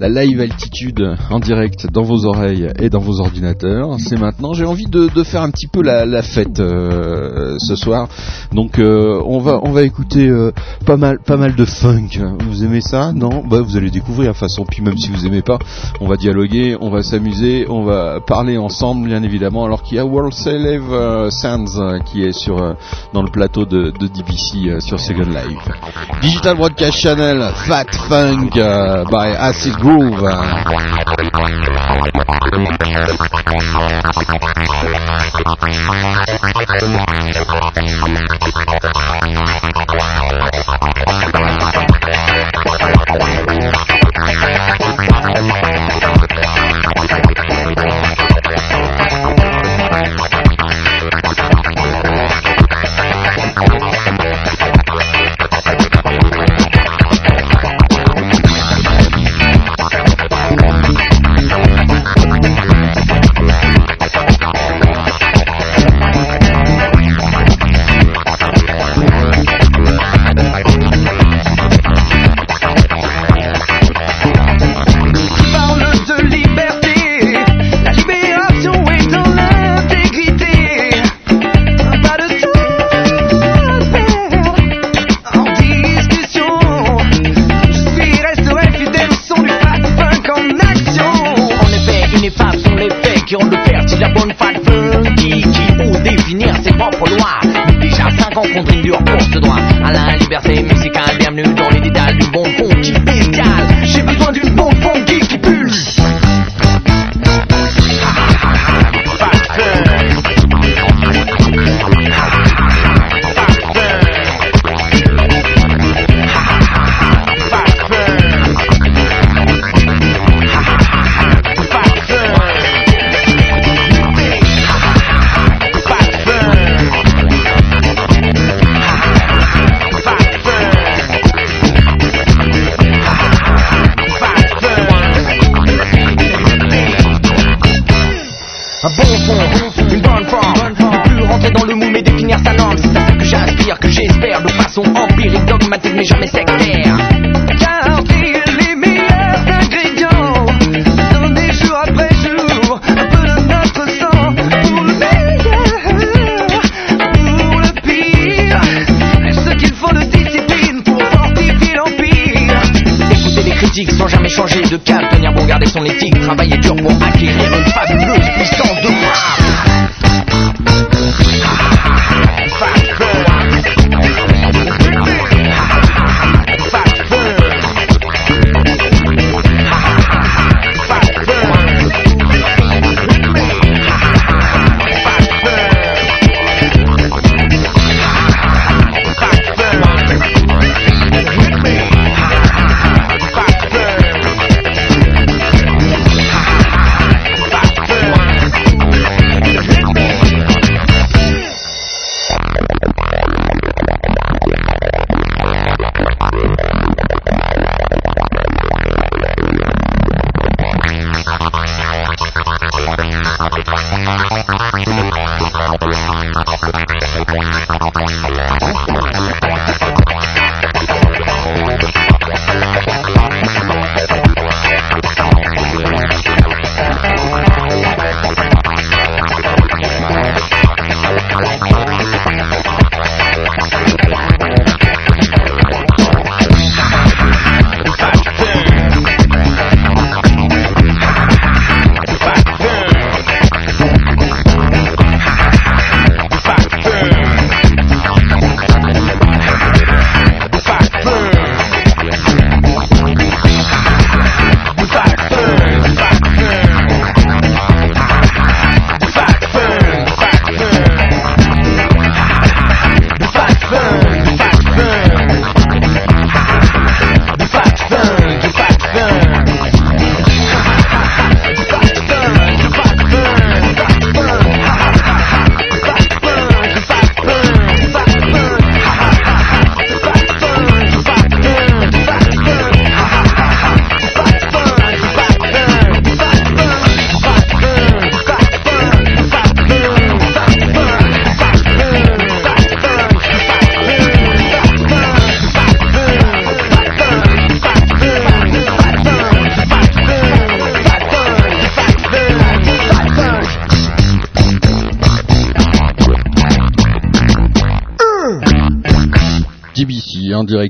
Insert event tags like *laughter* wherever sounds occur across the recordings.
la live altitude en direct dans vos oreilles et dans vos ordinateurs. C'est maintenant. J'ai envie de, de, faire un petit peu la, la fête euh, ce soir. Donc euh, on va on va écouter euh, pas mal pas mal de funk. Vous aimez ça? Non? Bah vous allez découvrir de façon. Puis même si vous aimez pas, on va dialoguer, on va s'amuser, on va parler ensemble bien évidemment. Alors qu'il y a World Celeb Sands qui est sur dans le plateau de, de DBC sur Second Life. Digital Broadcast Channel, Fat Funk by Acid groove. Uh. *laughs*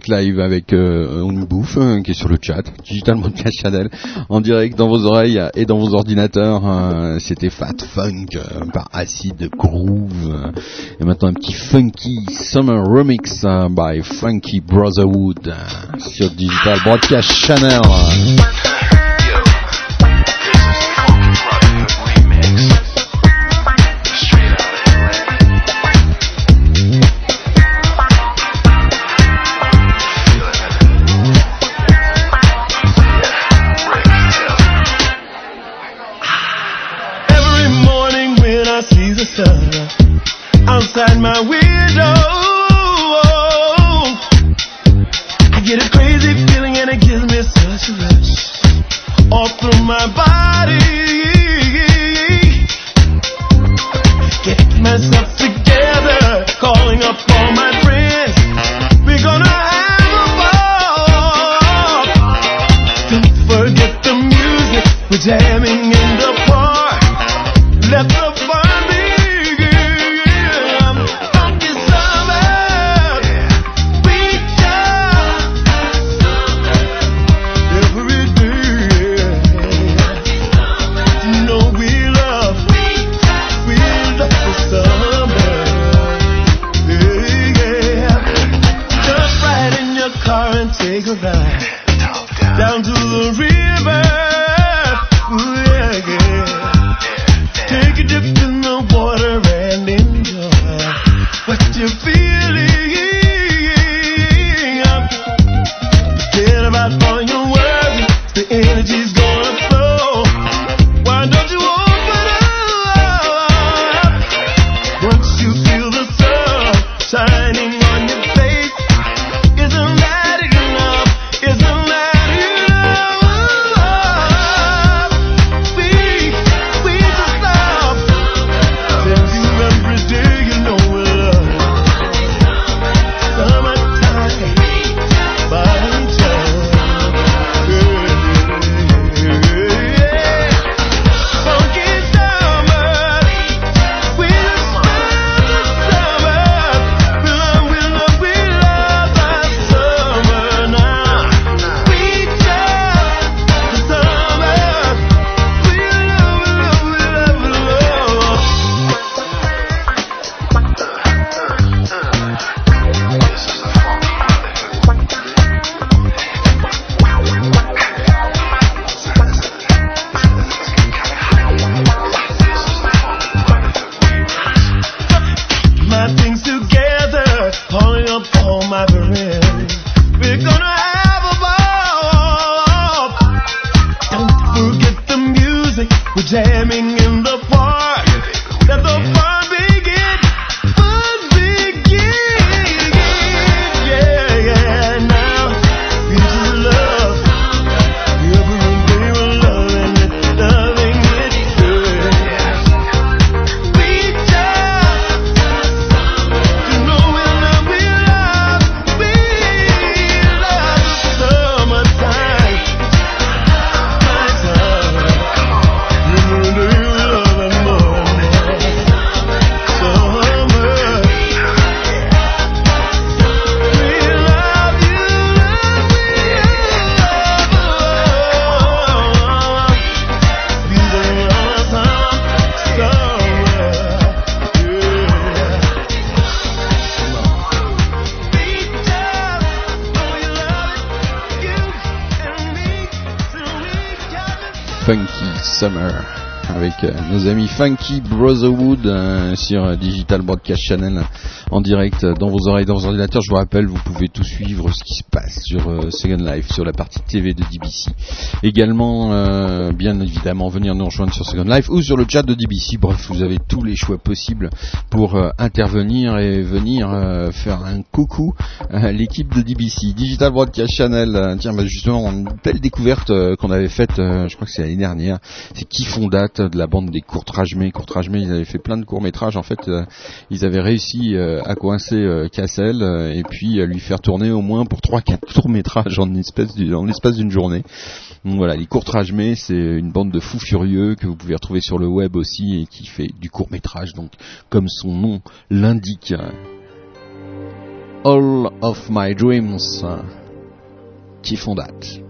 live avec euh, On bouffe hein, qui est sur le chat, Digital Podcast Channel, en direct dans vos oreilles et dans vos ordinateurs. Hein. C'était Fat Funk euh, par Acid Groove. Et maintenant un petit funky Summer Remix by Funky Brotherhood sur Digital Broadcast Channel. Nos amis Funky Brotherhood euh, sur Digital Broadcast Channel en direct dans vos oreilles, dans vos ordinateurs. Je vous rappelle, vous pouvez tout suivre ce qui se passe sur euh, Second Life, sur la partie TV de DBC. Également, euh, bien évidemment, venir nous rejoindre sur Second Life ou sur le chat de DBC. Bref, vous avez tous les choix possibles pour euh, intervenir et venir faire un coucou à l'équipe de DBC. Digital Broadcast Channel, tiens, bah, justement, une belle découverte qu'on avait faite, je crois que c'est l'année dernière, c'est qui font date de la bande des Courtrajmés. Courtrajmés, ils avaient fait plein de courts-métrages. En fait, ils avaient réussi à coincer euh, Cassel euh, et puis à lui faire tourner au moins pour 3-4 courts métrages en l'espace d'une journée. Donc voilà, les courts-métrages, mais c'est une bande de fous furieux que vous pouvez retrouver sur le web aussi et qui fait du court métrage, donc comme son nom l'indique. All of My Dreams qui font date.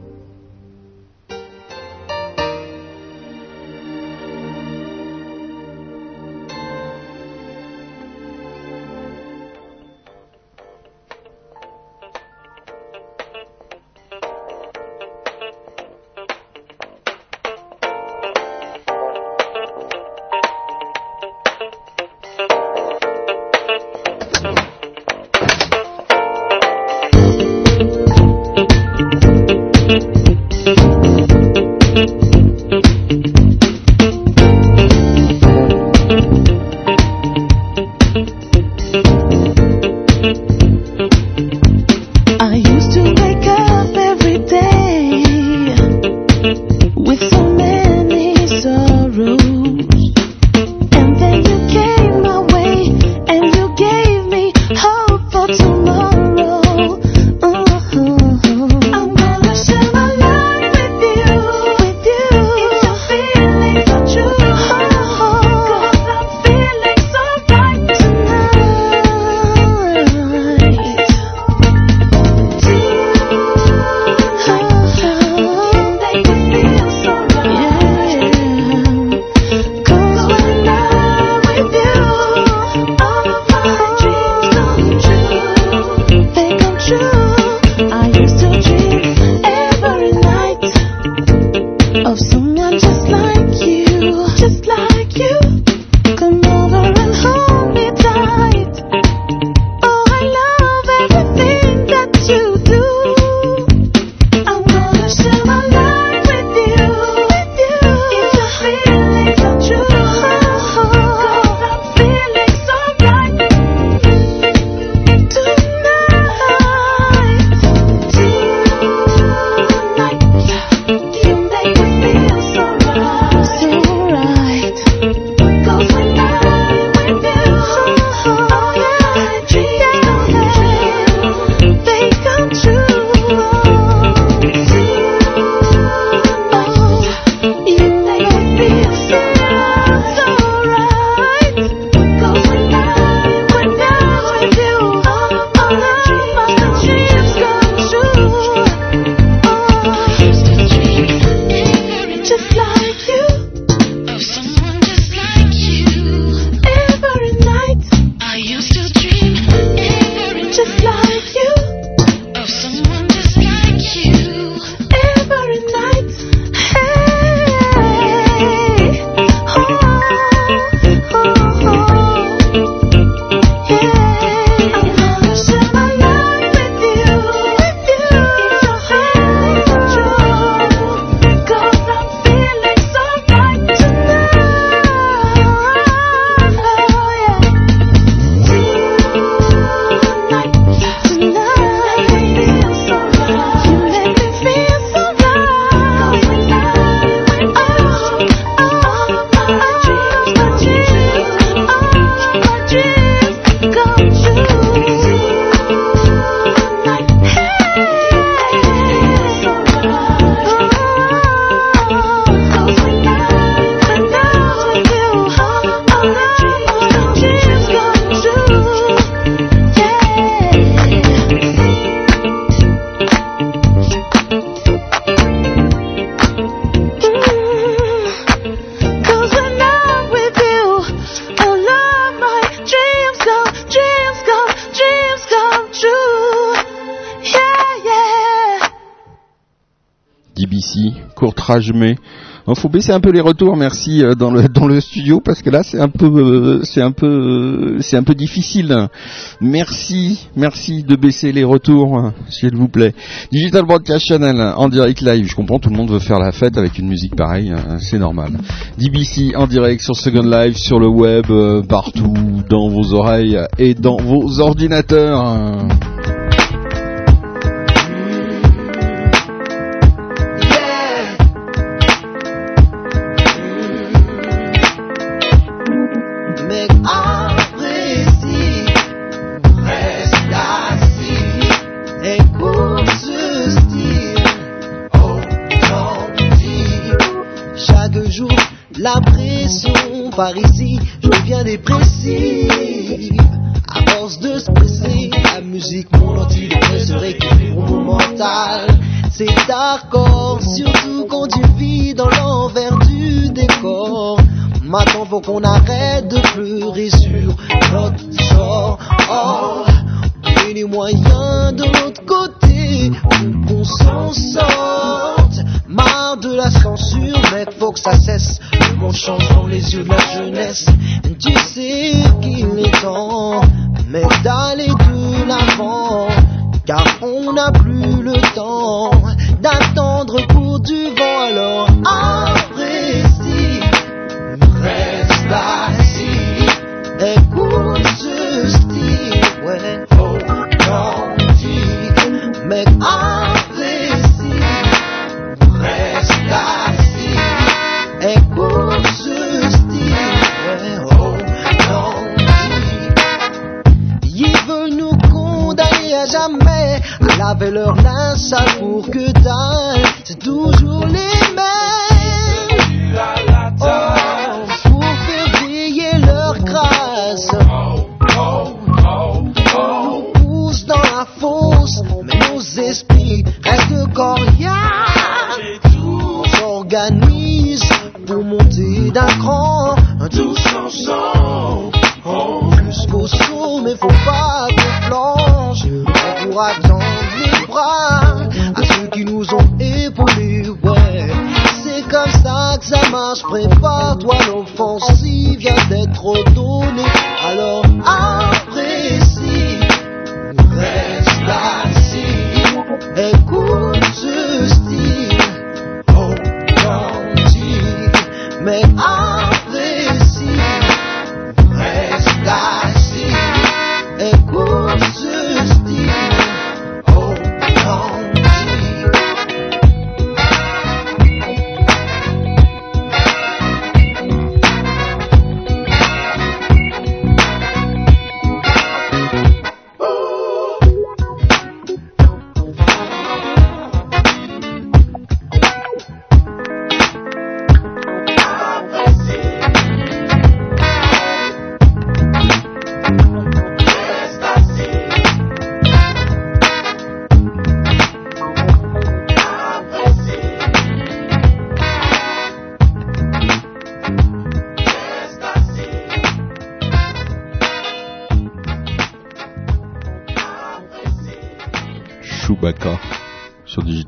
Mais Il faut baisser un peu les retours, merci euh, dans le dans le studio parce que là c'est un peu euh, c'est un peu euh, c'est un peu difficile. Merci, merci de baisser les retours, s'il vous plaît. Digital Broadcast Channel en direct live. Je comprends, tout le monde veut faire la fête avec une musique pareille, hein, c'est normal. DBC en direct sur Second Live, sur le web, partout, dans vos oreilles et dans vos ordinateurs. Par ici, je deviens dépressif. À force de se presser, la musique mon antidépresseur équilibre mon mental. C'est d'accord, surtout quand tu vis dans l'envers du décor. Maintenant faut qu'on arrête de pleurer sur notre sort. Oh, et les moyens de l'autre côté qu'on s'en sorte. Marre de la censure, mec, faut que ça cesse. Le monde change dans les yeux de la jeunesse. Tu sais qu'il est temps, mais d'aller de l'avant. Car on n'a plus le temps d'attendre pour du vent, alors apprécie. Reste assis, écoute ce style, ouais, authentique, mais apprécie. Jamais à laver leur linge sale pour que dalle. C'est toujours les mêmes. Oh, pour faire briller leur grâce. On pousse dans la fosse, mais nos esprits restent coriaces. On s'organise pour monter d'un cran, tous ensemble. Plus qu'au sommet, faut pas. À ceux qui nous ont épaulés, ouais. C'est comme ça que ça marche, prépare-toi, l'offensive vient d'être ordonnée.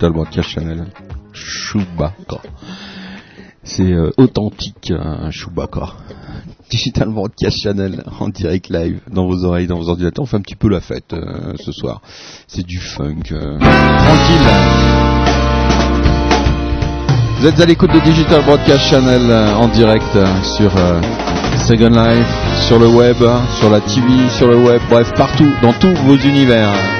Digital Broadcast Channel. Chewbacca. C'est euh, authentique, un Chewbacca. Digital Broadcast Channel en direct live dans vos oreilles, dans vos ordinateurs. On fait un petit peu la fête euh, ce soir. C'est du funk euh, tranquille. Vous êtes à l'écoute de Digital Broadcast Channel en direct sur Second Life, sur le web, sur la TV, sur le web, bref, partout, dans tous vos univers.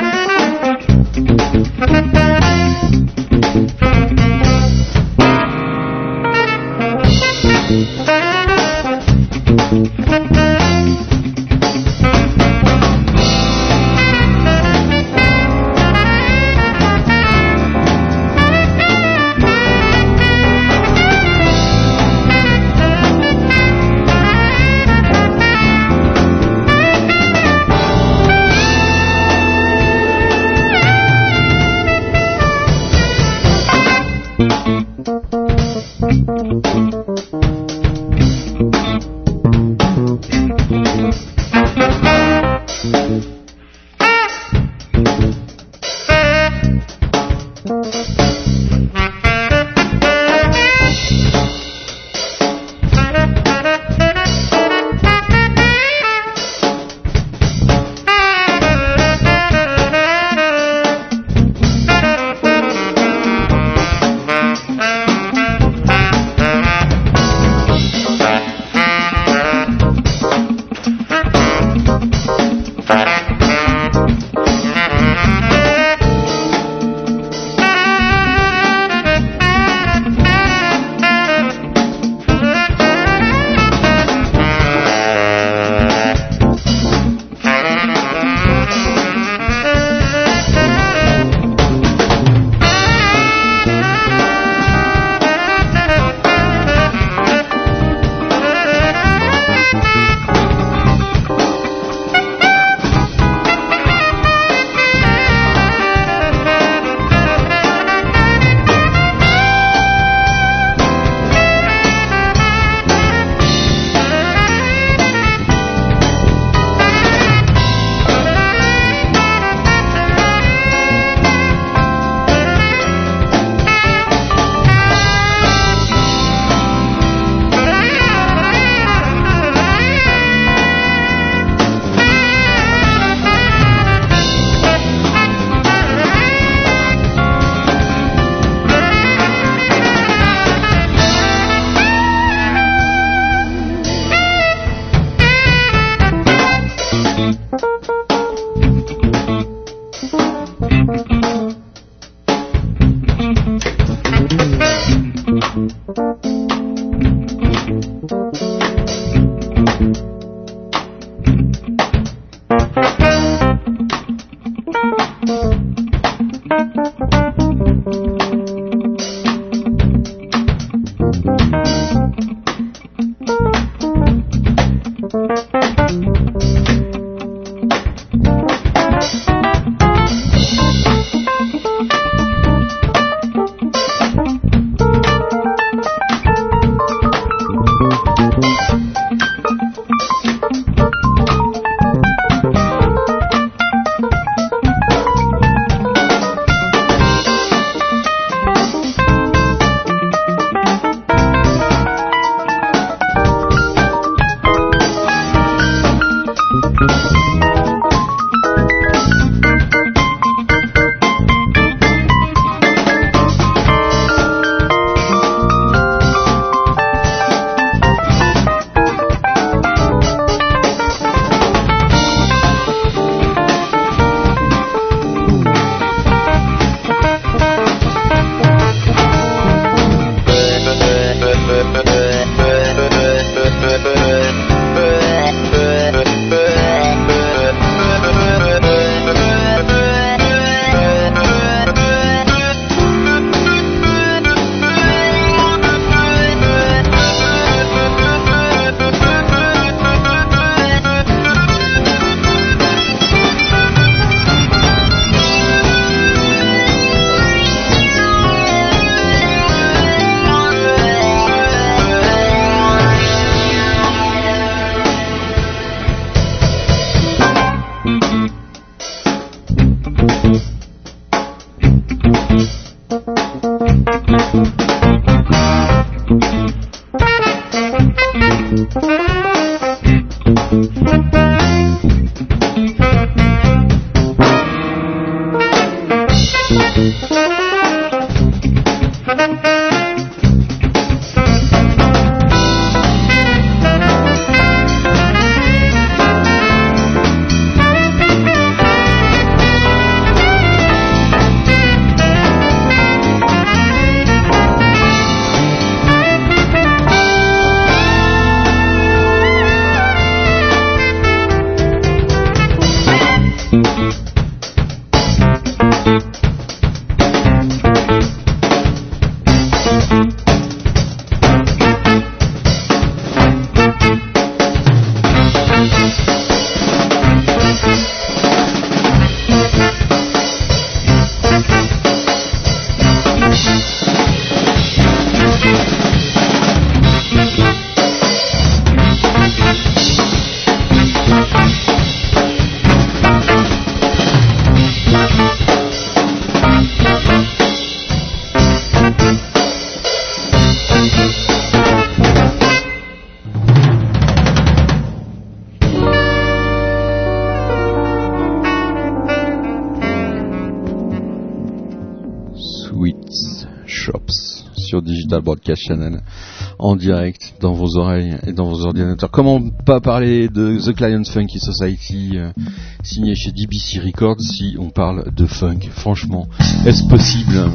Broadcast Channel en direct dans vos oreilles et dans vos ordinateurs. Comment pas parler de The Client Funky Society euh, signé chez DBC Records si on parle de funk? Franchement, est-ce possible?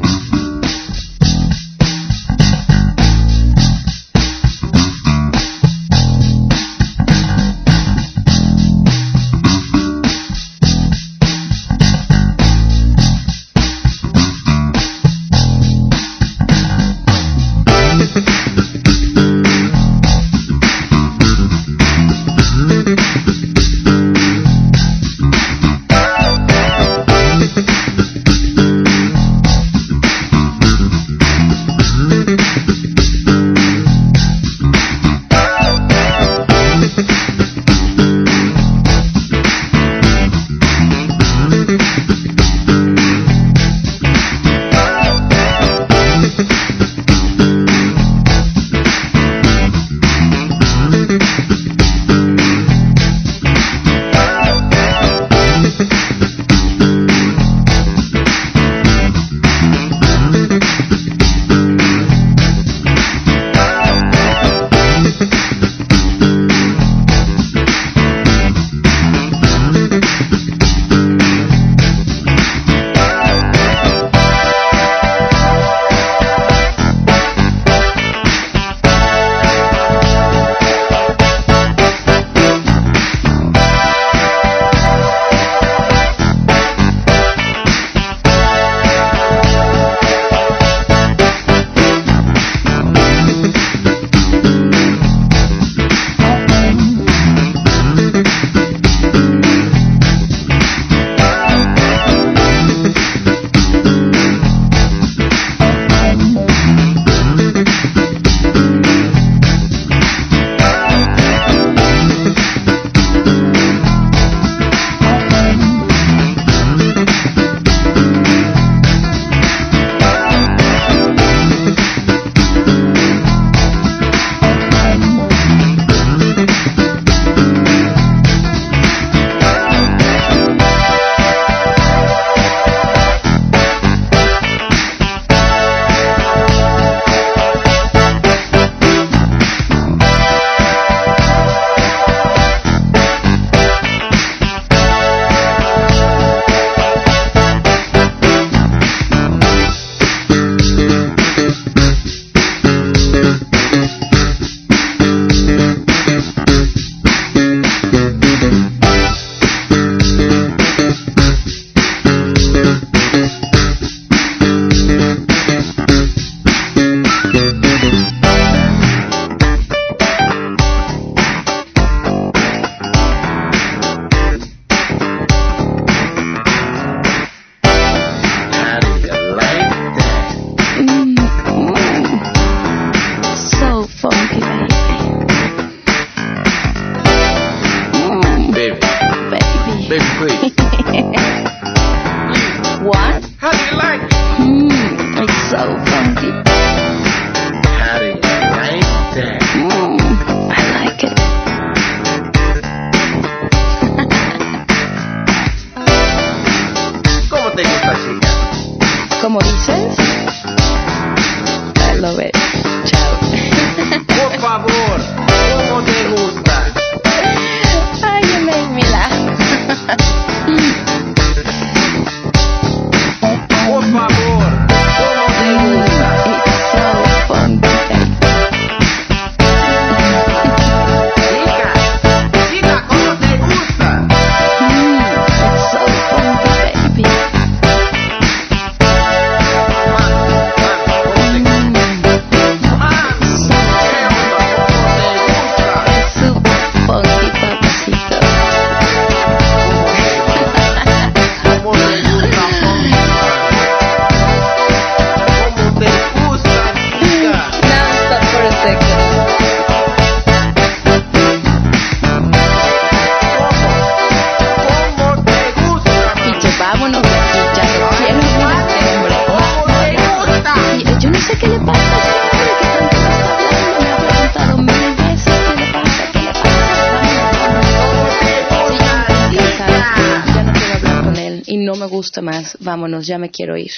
y no me gusta más. Vámonos, ya me quiero ir.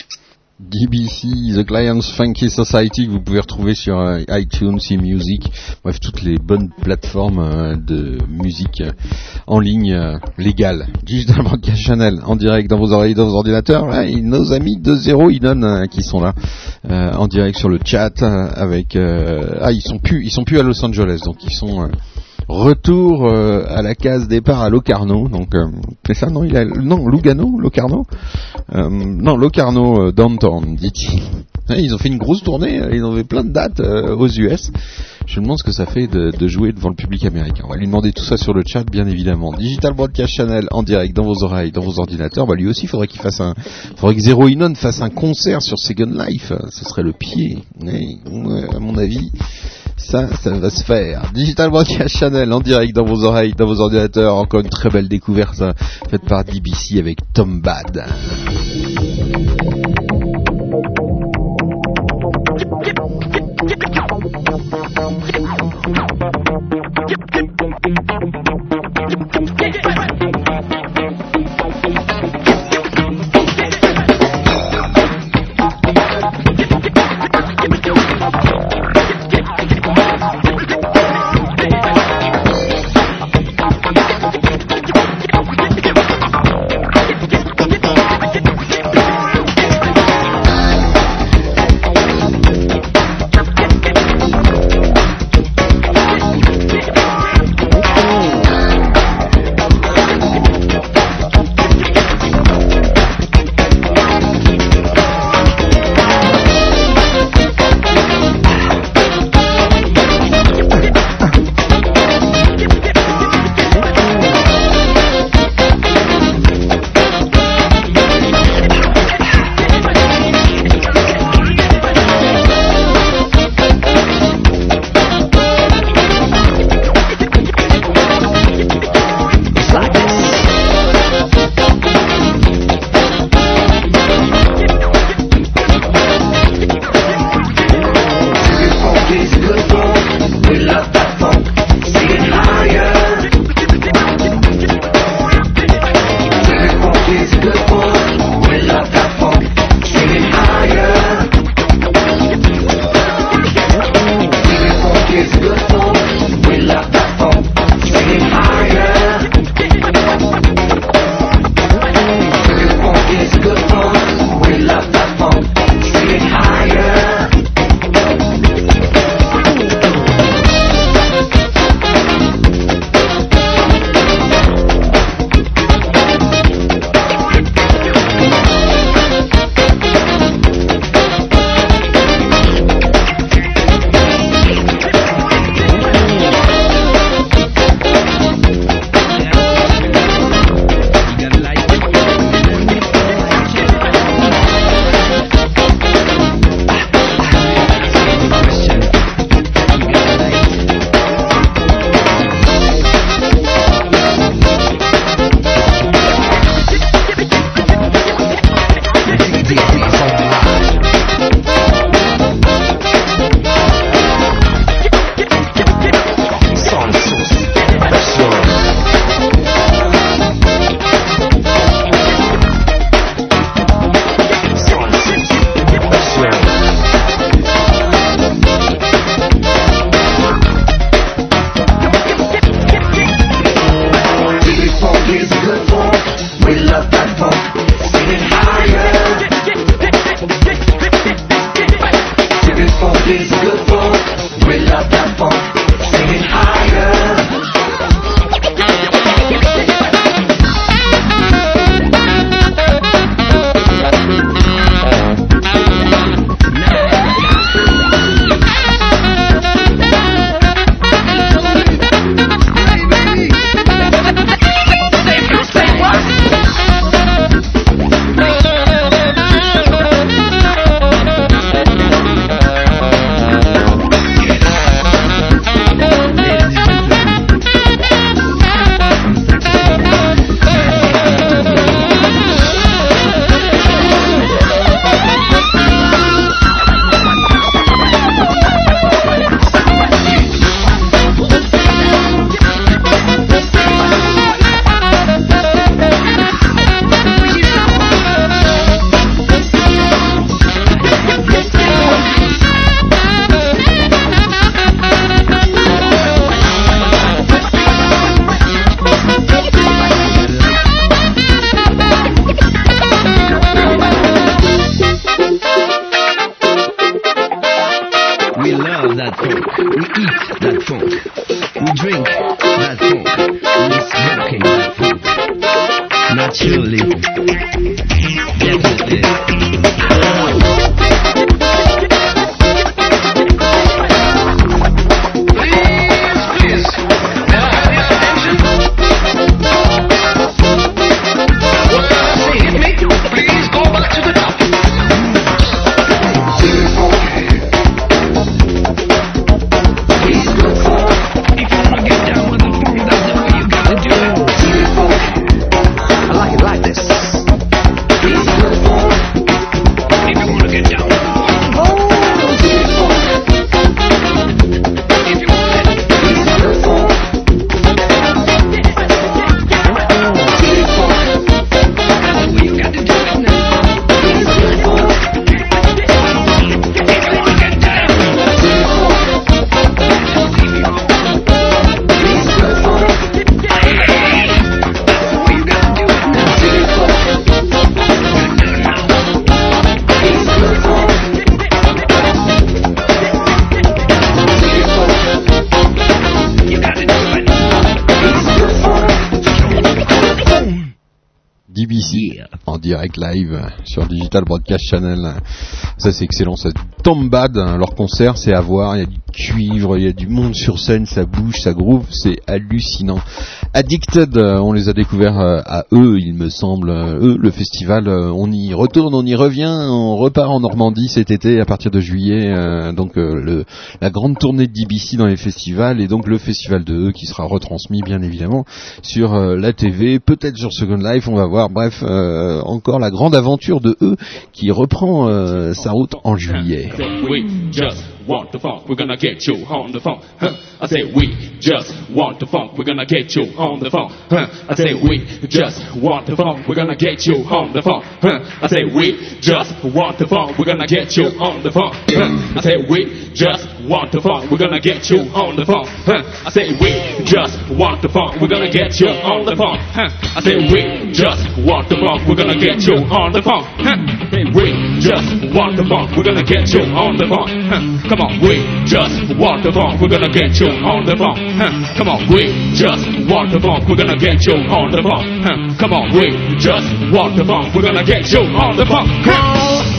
DBC, The Clients Funky Society, que vous pouvez retrouver sur euh, iTunes, eMusic, bref, toutes les bonnes plateformes euh, de musique euh, en ligne légale. Digital Broadcast Channel, en direct dans vos oreilles, dans vos ordinateurs. Ouais, et nos amis de euh, qui sont là, en direct sur le chat, avec... ah, ils sont plus, ils sont plus à Los Angeles, donc ils sont... Retour euh, à la case départ à Locarno, donc euh, c'est ça non il a non Lugano, Locarno, euh, non Locarno euh, downtown dit-il. *laughs* Ils ont fait une grosse tournée, euh, ils ont fait plein de dates euh, aux US. Je me demande ce que ça fait de, jouer devant le public américain. On va lui demander tout ça sur le chat, bien évidemment. Digital Broadcast Channel en direct dans vos oreilles, dans vos ordinateurs. Bah lui aussi, faudrait qu'il fasse un, faudrait que Zero fasse un concert sur Second Life. Ce serait le pied. À mon avis. Ça, va se faire. Digital Broadcast Channel en direct dans vos oreilles, dans vos ordinateurs. Encore une très belle découverte hein, faite par DBC avec Tom Bad. Broadcast Channel. Ça c'est excellent, ça tombe bad. hein. Leur concert c'est à voir, il y a du cuivre, il y a du monde sur scène, ça bouge, ça groove, c'est hallucinant. Addicted, euh, on les a découverts euh, à eux, il me semble. Euh, Eux, le festival, on y retourne, on y revient, on repart en Normandie cet été à partir de juillet. donc le, la grande tournée de DBC dans les festivals et donc le festival de eux qui sera retransmis bien évidemment sur euh, la TV, peut-être sur Second Life, on va voir. Bref, euh, encore la grande aventure de eux qui reprend euh, sa route en juillet. Want the funk, we're gonna get you on the funk. Huh? I say we just want the funk, we're gonna get you on the funk. Huh? I say we just want the funk, we're gonna get you on the funk. Huh? I say we just want the funk, we're gonna get you on the funk. Huh? I say we just want the funk, we're gonna get you on the funk. Huh? I say we just want the funk, we're gonna get you on the funk. Huh? I say we just want the funk, we're gonna get you on the funk. Huh? I say we just want the funk, we're gonna get you on the funk. Huh? Come on, we just walk the funk, we're gonna get you on the funk. Huh? Come on, we just walk the funk, we're gonna get you on the funk. Huh? Come on, we just walk the funk, we're gonna get you on the funk. Huh?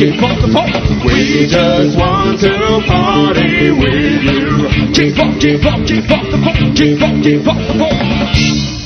Funk, get funk, get funk the funk. We just want to party with you. Get funk, get funk, get funk the funk, get funk, get funk the funk.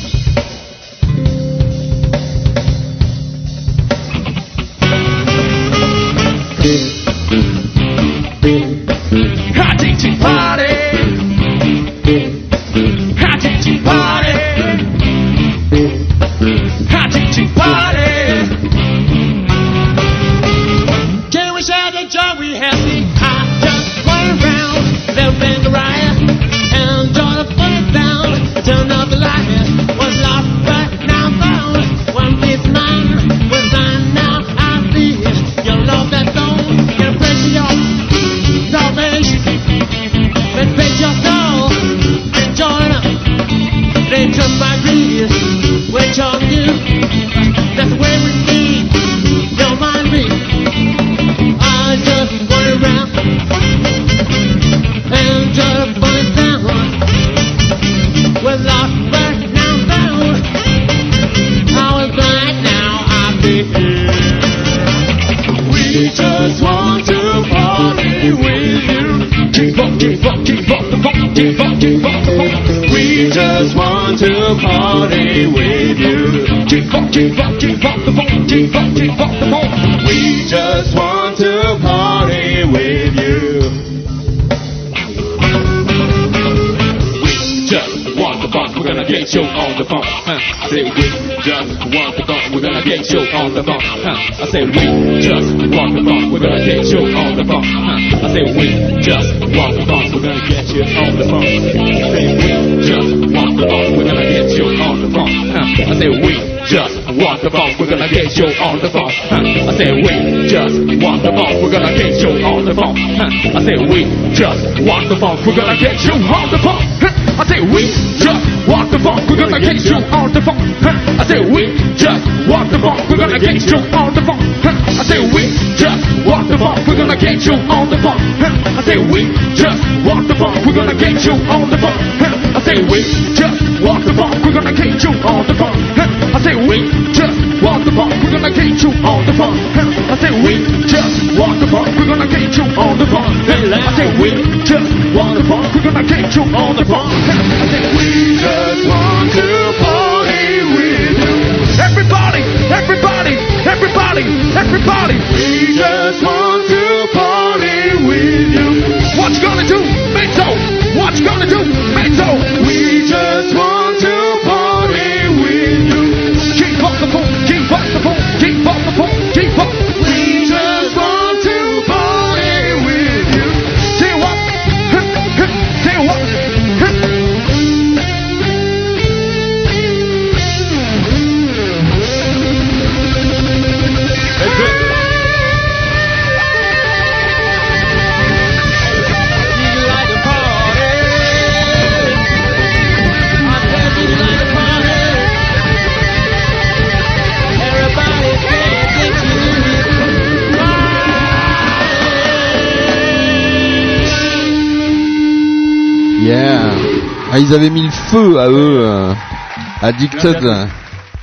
I say we just want the funk, we're gonna get you on the funk. Huh? I say we just want the funk, we're gonna get you on the. Huh? I say we just want the funk, we're gonna get you on the funk. Huh? I say we just want the funk, we're gonna get you on the funk. Huh? I say we just want the funk, we're gonna get you on the funk. Huh? I say we just want the funk, we're gonna get you on the funk. Huh? I say we just want the we're gonna get you on the funk. Huh? I say we just want the funk, we're gonna get you on the funk. Huh? I say we just want the funk, we're gonna get you on the funk. Huh? I say we just want the funk, we're gonna get you on the funk. Huh? I say we just want the funk, we're gonna get you on the funk. Huh? I say we just want the funk, we're gonna get you on the funk. Huh? I say we just want the funk, we're gonna get you on the funk. I say we just want the funk, we're gonna get you on the funk. I say we just everybody. We just want to party with you. What you gonna do, Mento? What you gonna do, Mento? We just want to Ah, ils avaient mis le feu à eux. euh, Addicted.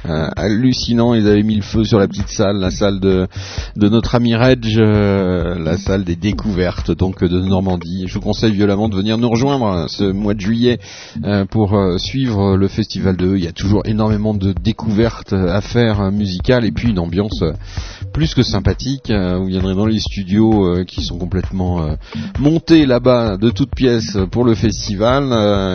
Euh, hallucinant, ils avaient mis le feu sur la petite salle, la salle de, de notre ami Reg, euh, la salle des découvertes donc de Normandie. Je vous conseille violemment de venir nous rejoindre euh, ce mois de juillet euh, pour euh, suivre le festival de. Il y a toujours énormément de découvertes à faire euh, musicales et puis une ambiance euh, plus que sympathique. euh, Vous viendrez dans les studios euh, qui sont complètement euh, montés là-bas de toutes pièces pour le festival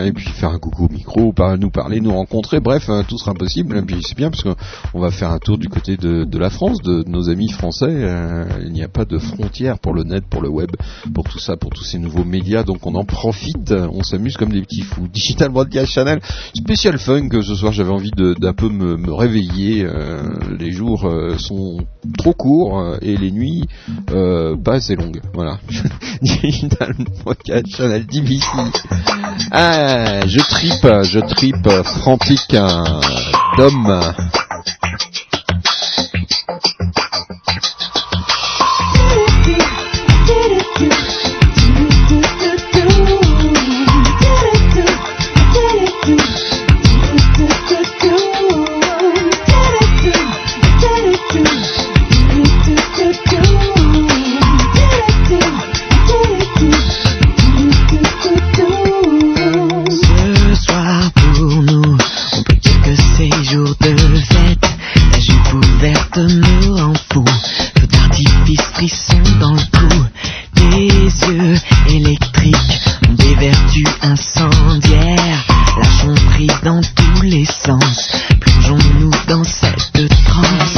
et puis faire un coucou au micro, nous parler, nous rencontrer. Bref, tout sera possible. Et puis c'est bien parce qu'on va faire un tour du côté de, la France, de, nos amis français. Il n'y a pas de frontières pour le net, pour le web, pour tout ça, pour tous ces nouveaux médias. Donc on en profite, on s'amuse comme des petits fous. Digital Broadcast Channel, spécial funk. Ce soir, j'avais envie d'un peu me, réveiller. Les jours sont trop courts euh, et les nuits euh, pas assez longues. Voilà. Digital Broadcast Channel DBC. Je tripe, je tripe, frantique, euh, d'homme. Ouverte me rend fou. Feu d'artifice, frisson dans le cou. Tes yeux électriques ont des vertus incendiaires. Lâchons prise dans tous les sens. Plongeons-nous dans cette transe.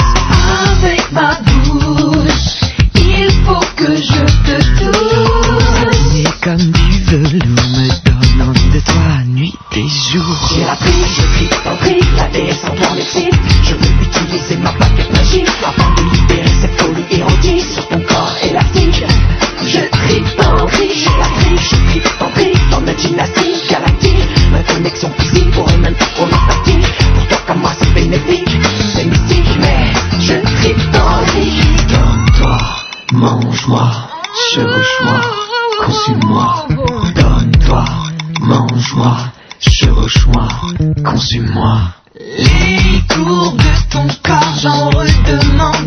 Avec ma bouche, il faut que je te touche. Et comme du velours me donne envie de toi nuit et jour. J'ai je consume-moi. Les courbes de ton corps, j'en redemande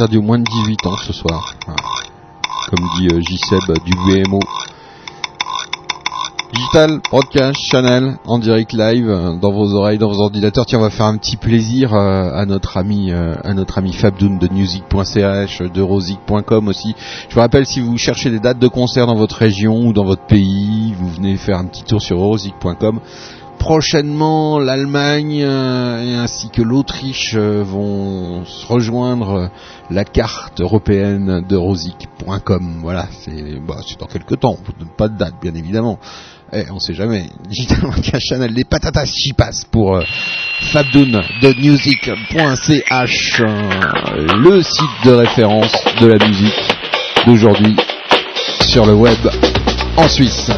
interdit moins de 18 ans ce soir. Comme dit euh, J-Seb du VMO. Digital Broadcast Channel en direct live euh, dans vos oreilles, dans vos ordinateurs. Tiens, on va faire un petit plaisir euh, à notre ami, euh, à notre ami Fabdoun de music.ch, de rosic.com aussi. Je vous rappelle si vous cherchez des dates de concert dans votre région ou dans votre pays, vous venez faire un petit tour sur rosic.com. Prochainement, l'Allemagne euh, ainsi que l'Autriche euh, vont se rejoindre euh, la carte européenne de rosic.com. Voilà, c'est bah, c'est dans quelques temps. Pas de date, bien évidemment. Eh, on sait jamais. *laughs* Digital Channel, les patatas j'y passe pour euh, le site de référence de la musique d'aujourd'hui sur le web en Suisse.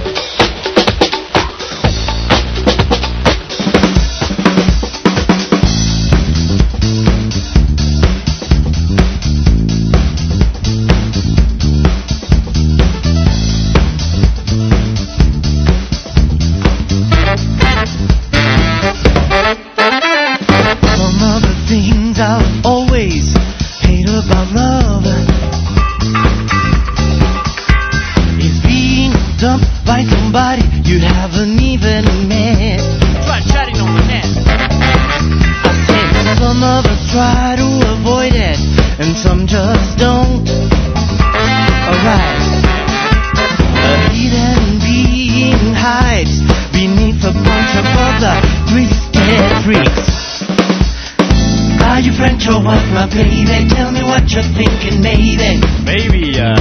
French my baby? Tell me what you're thinking, maybe. Maybe, uh,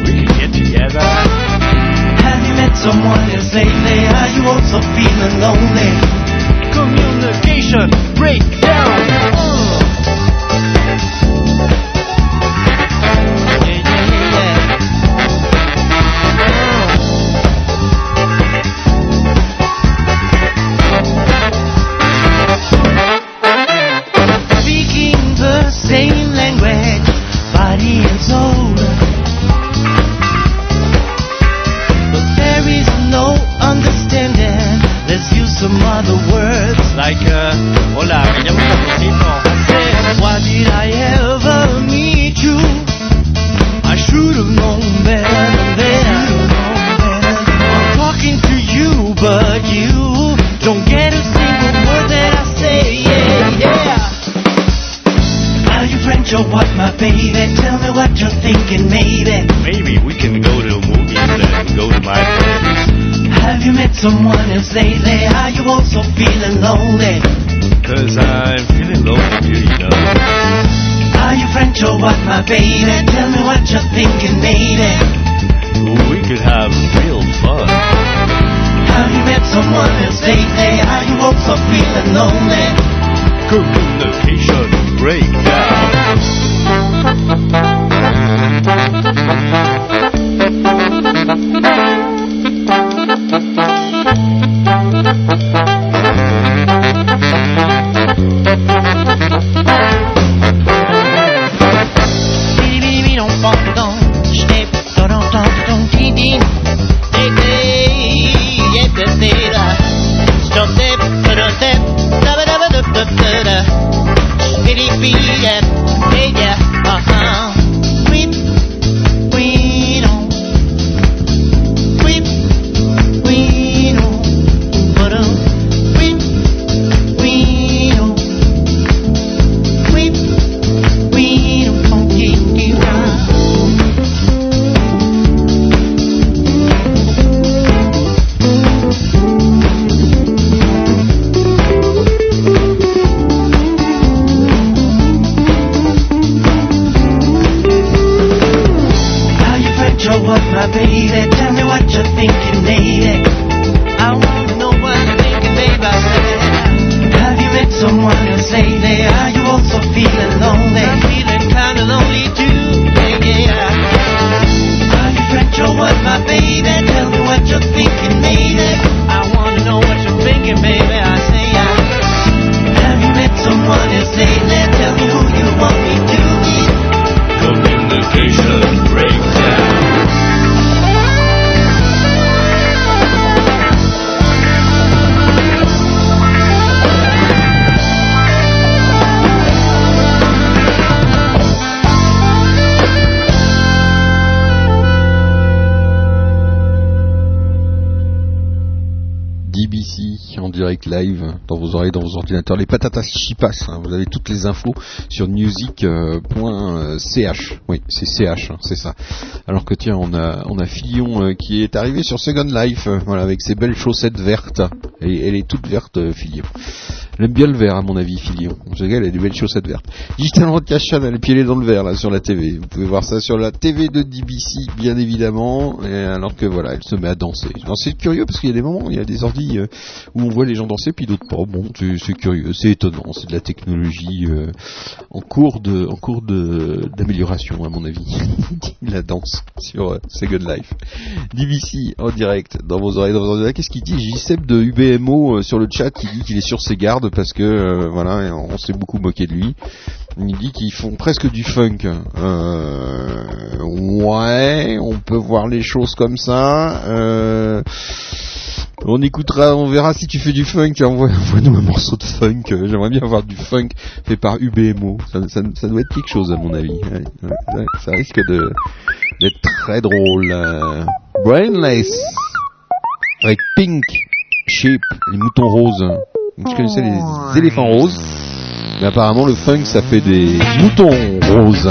we could get together. Have you met someone else lately? Are you also feeling lonely? Communication breakdown. Someone else lately? Are you also feeling lonely? Cause I'm feeling lonely you know. Are you French or what, my baby? Tell me what you're thinking, baby. We could have real fun. Have you met someone else lately? Are you also feeling lonely? Communication Les patatas chipas, hein, vous avez toutes les infos sur music.ch. Oui, c'est CH, hein, c'est ça. Alors que tiens, on a on a Fillon euh, qui est arrivé sur Second Life, euh, voilà, avec ses belles chaussettes vertes. Et elle est toute verte, euh, Fillon. Elle bien le vert, à mon avis, sais qu'elle a des belles chaussettes vertes. Digital Broadcast elle est pieds dans le vert, là, sur la TV. Vous pouvez voir ça sur la TV de DBC, bien évidemment. Alors que voilà, elle se met à danser. C'est curieux parce qu'il y a des moments, il y a des ordi euh, où on voit les gens danser, puis d'autres pas. Bon, c'est curieux, c'est étonnant. C'est de la technologie euh, en cours d'amélioration, à mon avis. *laughs* la danse sur euh, Second Life. DBC en direct dans vos oreilles, dans vos oreilles. Qu'est-ce qu'il dit? JCEP de UBMO sur le chat qui dit qu'il est sur ses gardes parce que euh, voilà, on s'est beaucoup moqué de lui. Il dit qu'ils font presque du funk. Euh, ouais, on peut voir les choses comme ça. Euh, on écoutera, on verra si tu fais du funk. Envoie- Envoie-nous un morceau de funk. J'aimerais bien avoir du funk fait par UBMO. Ça, doit être quelque chose à mon avis. Ça risque de d'être très drôle. Brainless avec Pink Sheep, les moutons roses. Je connaissais les éléphants roses? Mais apparemment le funk ça fait des moutons roses.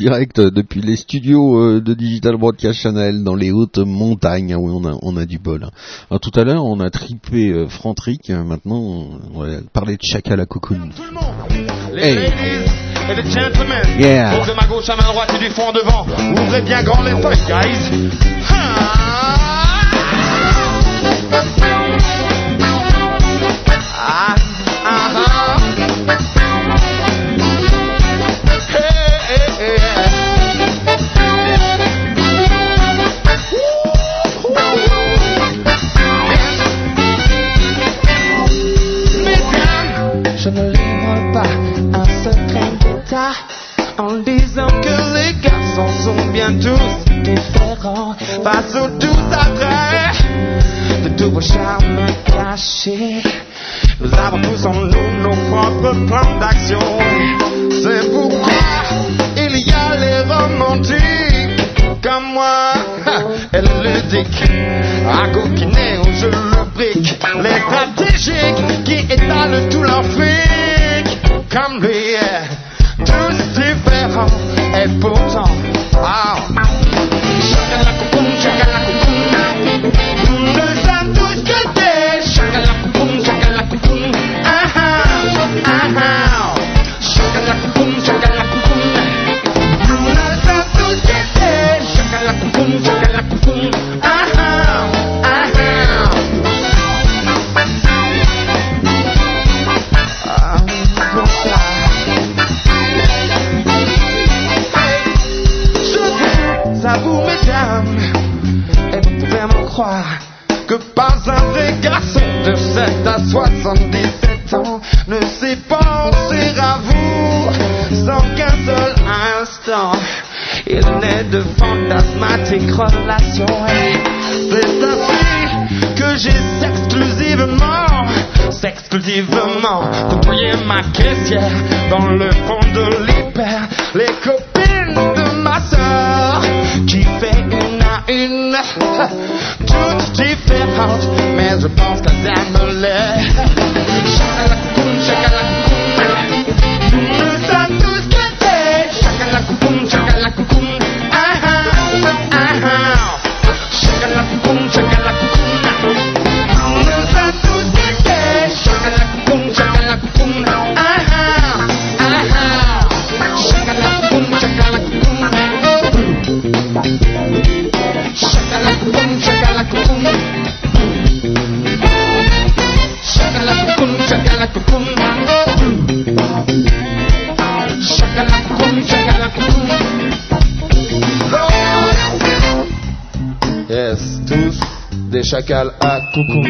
Direct depuis les studios euh, de Digital Broadcast Channel dans les hautes montagnes. Ah oui, on a, on a du bol. hein. Alors, tout à l'heure, on a trippé euh, Frantric. euh, Maintenant, on va parler de Chaka la Cocoon. Les Hey. ladies et les gentlemen. Yeah. Donc de ma gauche à ma droite et du fond en devant. Ouvrez bien grand les feuilles, guys. Ah, tous différents aux doux attraits de tous vos charmes cachés. Nous avons tous en nous nos propres plans d'action. C'est pourquoi il y a les romantiques comme moi et les ludiques à coquiner au jeu lubrique. Les stratégiques qui étalent tout leur fric comme lui. Tous différents et pourtant. À coucoum.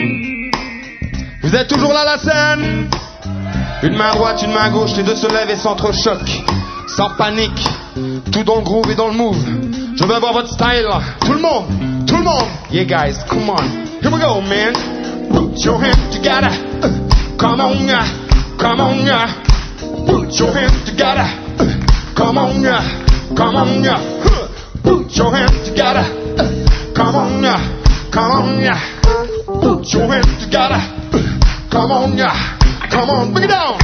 Vous êtes toujours là la scène? Une main droite, une main gauche, les deux se lèvent et s'entrechoquent. Sans panique, tout dans le groove et dans le move. Je veux voir votre style. Tout le monde, tout le monde. Yeah guys, come on. Here we go, man. Put your hands together. Come on. Come on. Put your hands together. Come on. Come on. Put your hands together. Come on. Come on, yeah. Put your hands together. Uh, Come on, yeah. Come on, bring it down.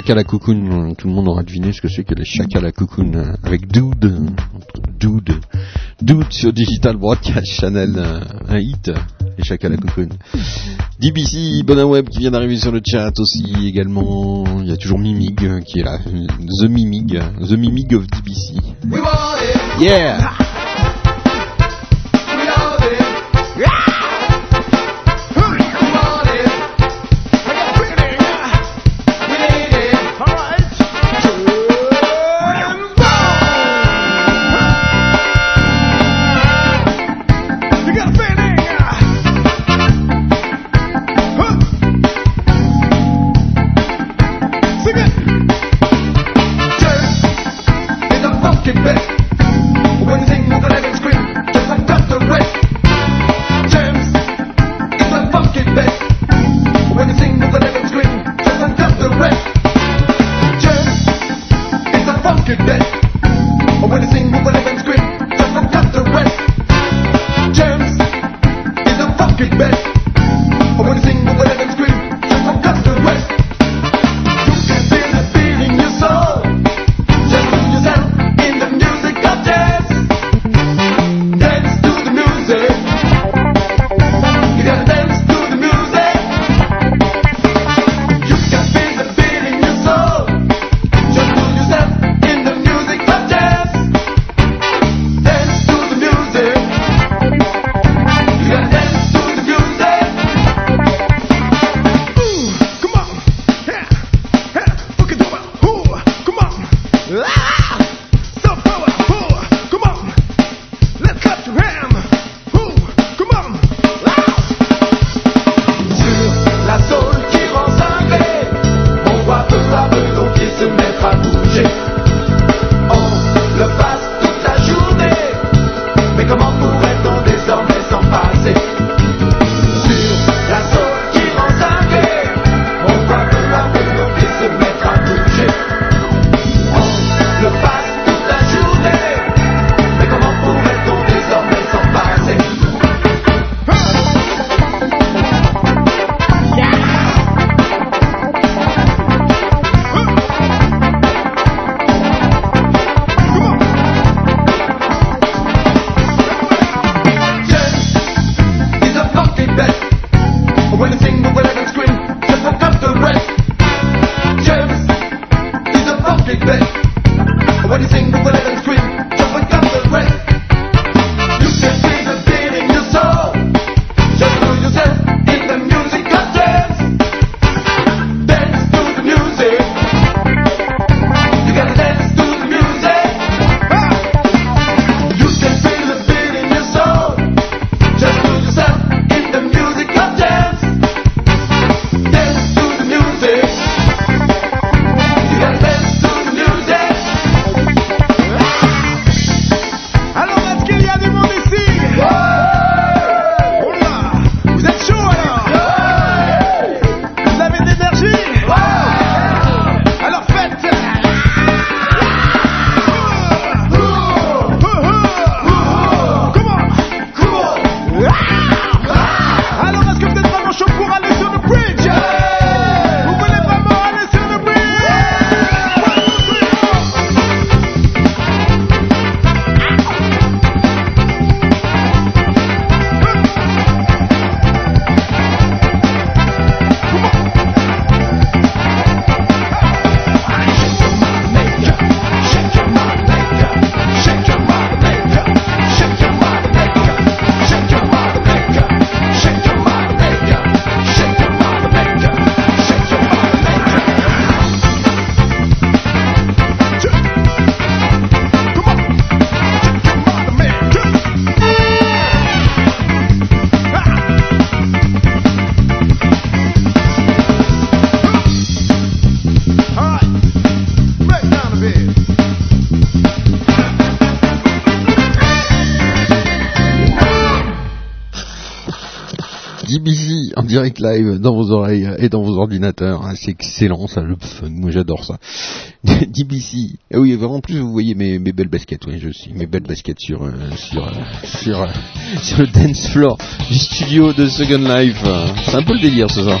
Les Chakala Cocoon, tout le monde aura deviné ce que c'est que les Chakala Cocoon euh, avec Dude, Dude, Dude sur Digital Broadcast Channel, euh, un hit, les Chakala Cocoon. DBC, Bonaweb qui vient d'arriver sur le chat aussi également, il y a toujours Mimig euh, qui est là, The Mimig, The Mimig of DBC. Yeah! Direct live dans vos oreilles et dans vos ordinateurs. Ah, c'est excellent, ça, le fun. Moi, j'adore ça. *laughs* DBC. Ah oui, en plus, vous voyez mes, mes belles baskets. Oui, je suis mes belles baskets sur euh, sur euh, sur euh, sur le dance floor du studio de Second Life. C'est un peu le délire ce soir.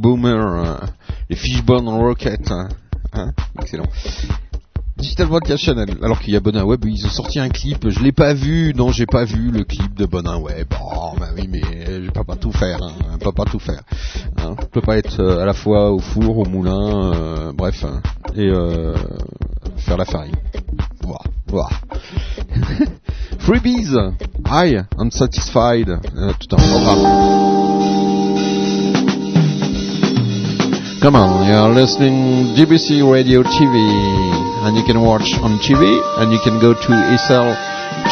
Boomer, euh, les Fishbone Rocket, hein, hein, excellent. Digital Broadcast Channel, alors qu'il y a Bonin Web, ils ont sorti un clip, je l'ai pas vu, non j'ai pas vu le clip de Bonin Web. Oh bah oui mais je peux pas tout faire, hein, je peux pas tout faire. Hein. Je peux pas être euh, à la fois au four, au moulin, euh, bref, hein, et euh, faire la farine. Voilà, *laughs* voilà. Freebies, I, unsatisfied, euh, tout un programme. Come on, you're listening GBC Radio TV, and you can watch on TV, and you can go to Isel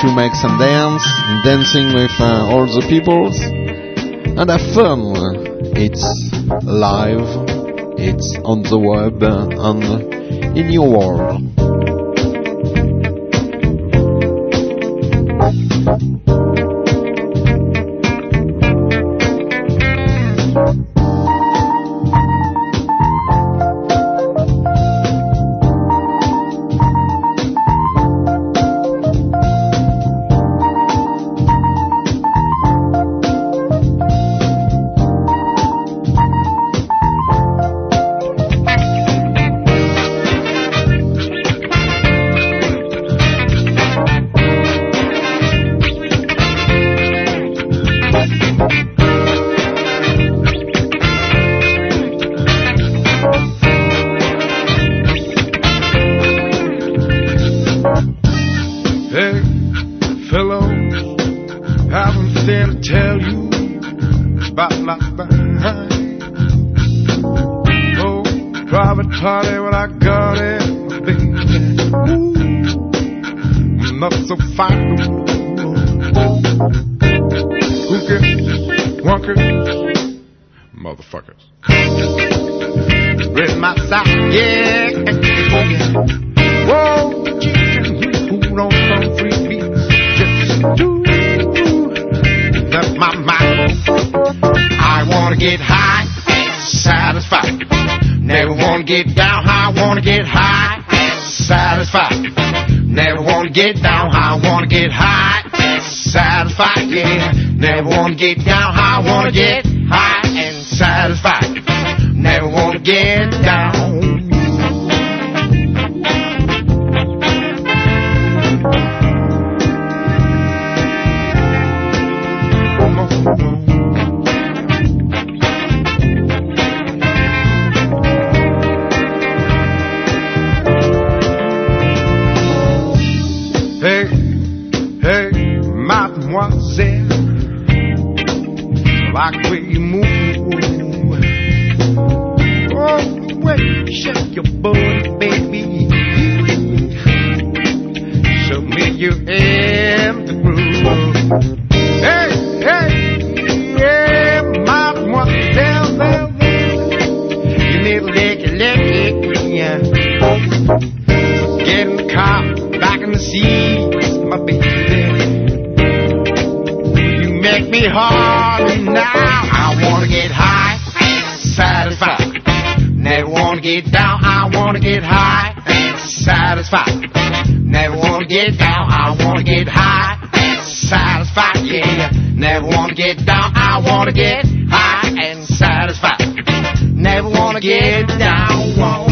to make some dance, dancing with uh, all the peoples, and have fun. It's live, it's on the web, and in your world. Jetta. Get down. I wanna get high and satisfied. Yeah. Never wanna get down. I wanna get high and satisfied. Never wanna get down.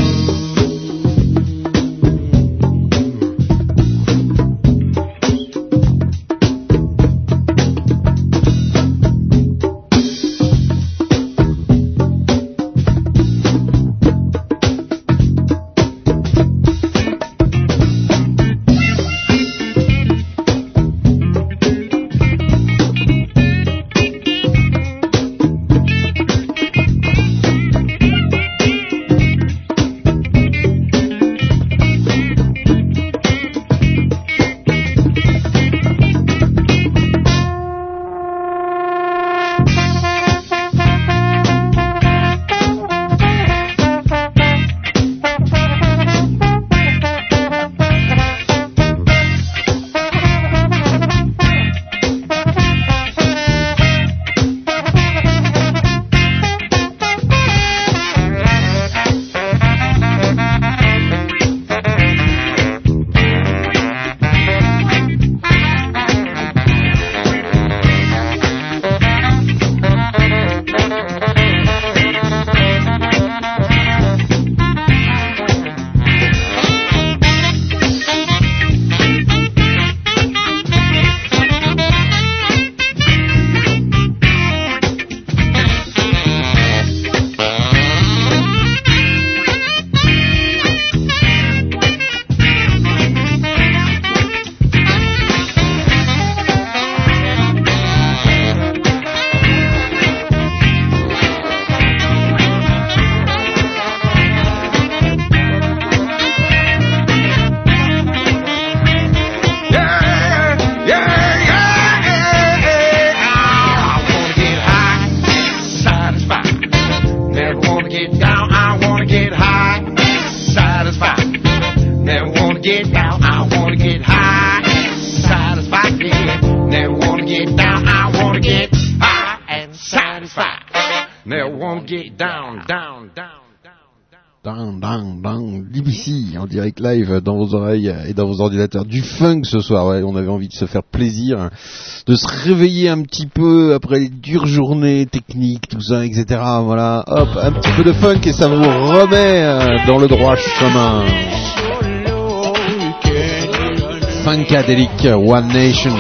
Live dans vos oreilles et dans vos ordinateurs. Du funk ce soir, ouais, on avait envie de se faire plaisir, de se réveiller un petit peu après les dures journées techniques, tout ça, etc. Voilà, hop, un petit peu de funk et ça vous remet euh, dans le droit chemin. Funkadelic One Nation.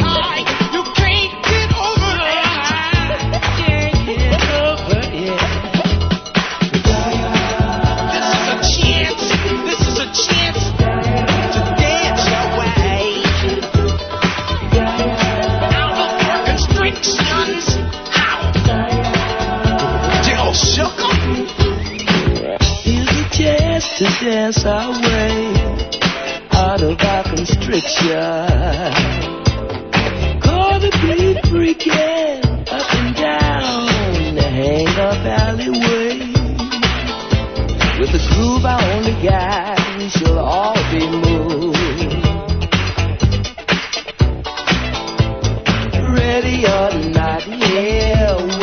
Dance our way out of our constriction. Call the beat freaking up and down the hang up alleyway. With the groove our only guide, we shall all be moved. Ready or not, here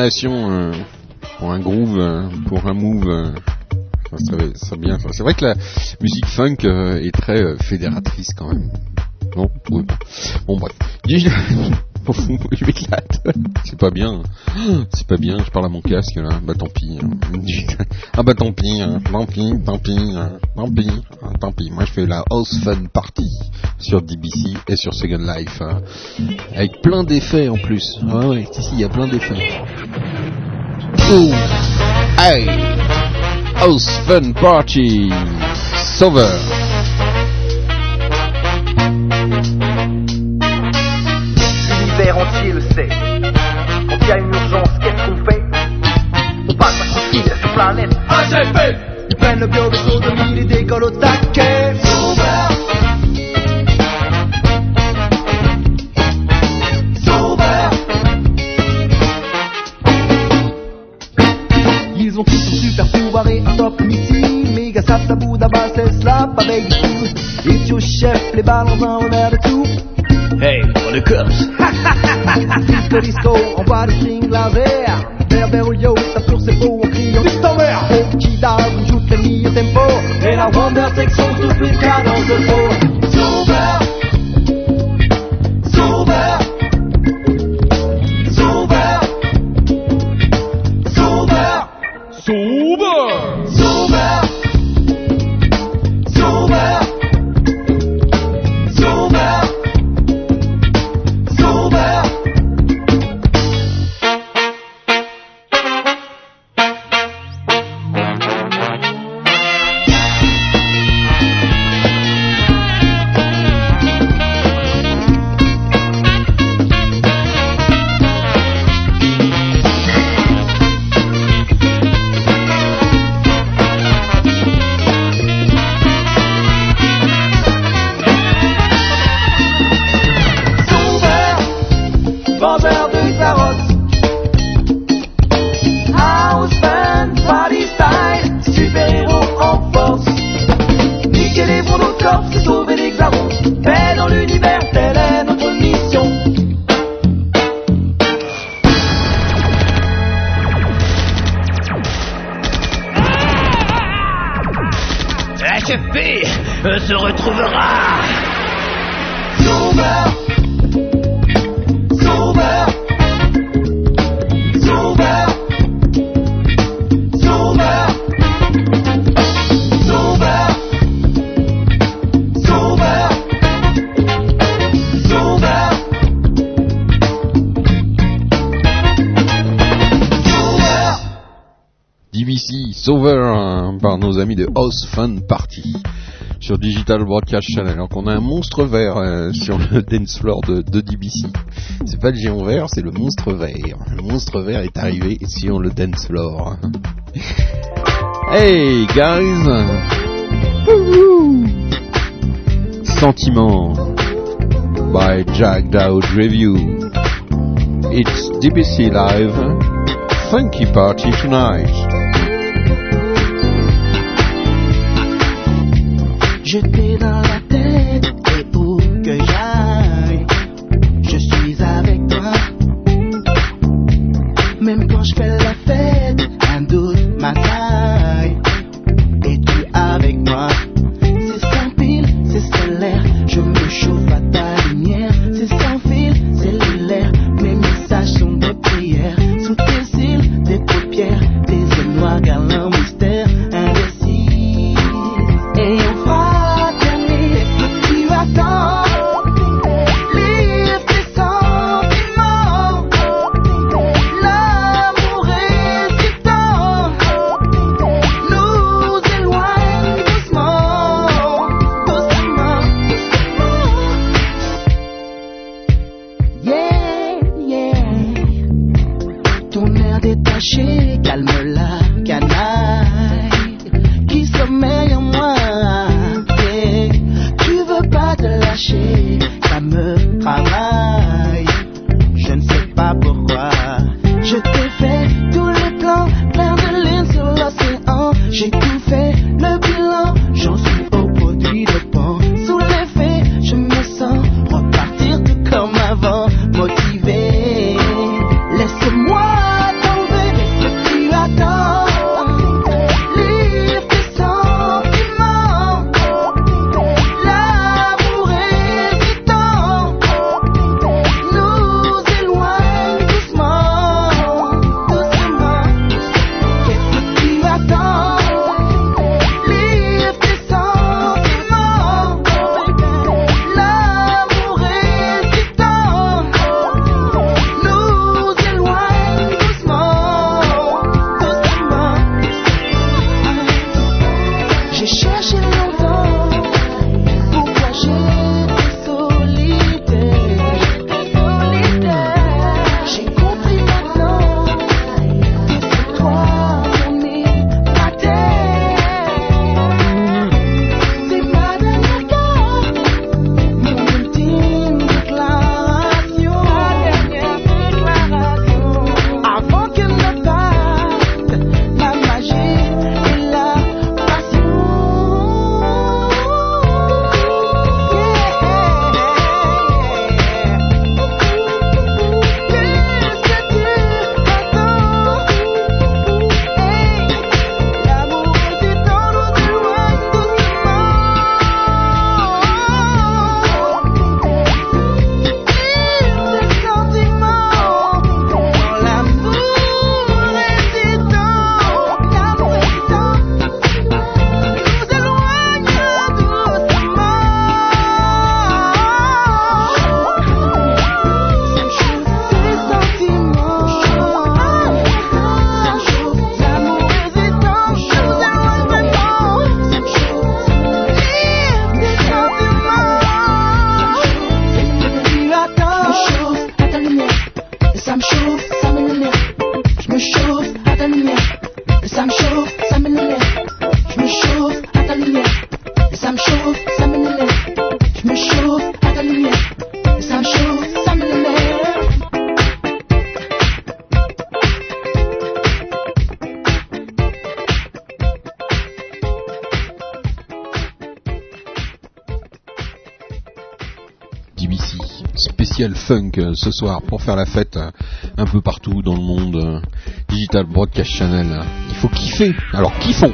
euh, pour un groove, euh, pour un move. euh, ça ça bien. C'est vrai que la musique funk est très fédératrice quand même. Non, oui. Bon bref. *laughs* Je m'éclate. C'est pas bien. C'est pas bien. Je parle à mon casque là. Bah tant pis. hein. *laughs* Ah bah tant pis. hein. Tant pis. Tant pis. hein. Tant pis. Tant pis. Moi je fais la house fun party sur DBC et sur Second Life avec plein d'effets en plus. Ah ouais. Si si, il y a plein d'effets. Ouh. Hey. House fun party. Sauveur. L'univers entier le sait. Quand il y a une urgence, qu'est-ce qu'on fait? On passe un coup de fil à cette planète. AGP Ils prennent le bio-vaisseau de mille et décollent au taquet. Sauveur Sauveur Ils ont tous un super pouvoir et un top missile. Méga sap, sabou, d'abas, c'est slap avec du food. Et tu chef, les ballons en revers de tout. Hey, for the cops. *laughs* disco, disco, on va le swing la verre. Berbère yo, ça sur ses beaux en criant Vite en mer Okida, une joute les mi tempo. Et la Wonder Sex sont tous plus cadence de faux. Sauveur hein, par nos amis de House Fun Party sur Digital Broadcast Channel. Donc on a un monstre vert euh, sur le *laughs* dance floor de, DBC. C'est pas le géant vert, c'est le monstre vert. Le monstre vert est arrivé sur le dance floor. *laughs* Hey guys Sentiment by Jack Dowd Review. It's DBC Live. Funky Party tonight. jeté dans la terre. funk euh, ce soir pour faire la fête euh, un peu partout dans le monde. Euh, Digital Broadcast Channel. Il faut kiffer. Alors kiffons.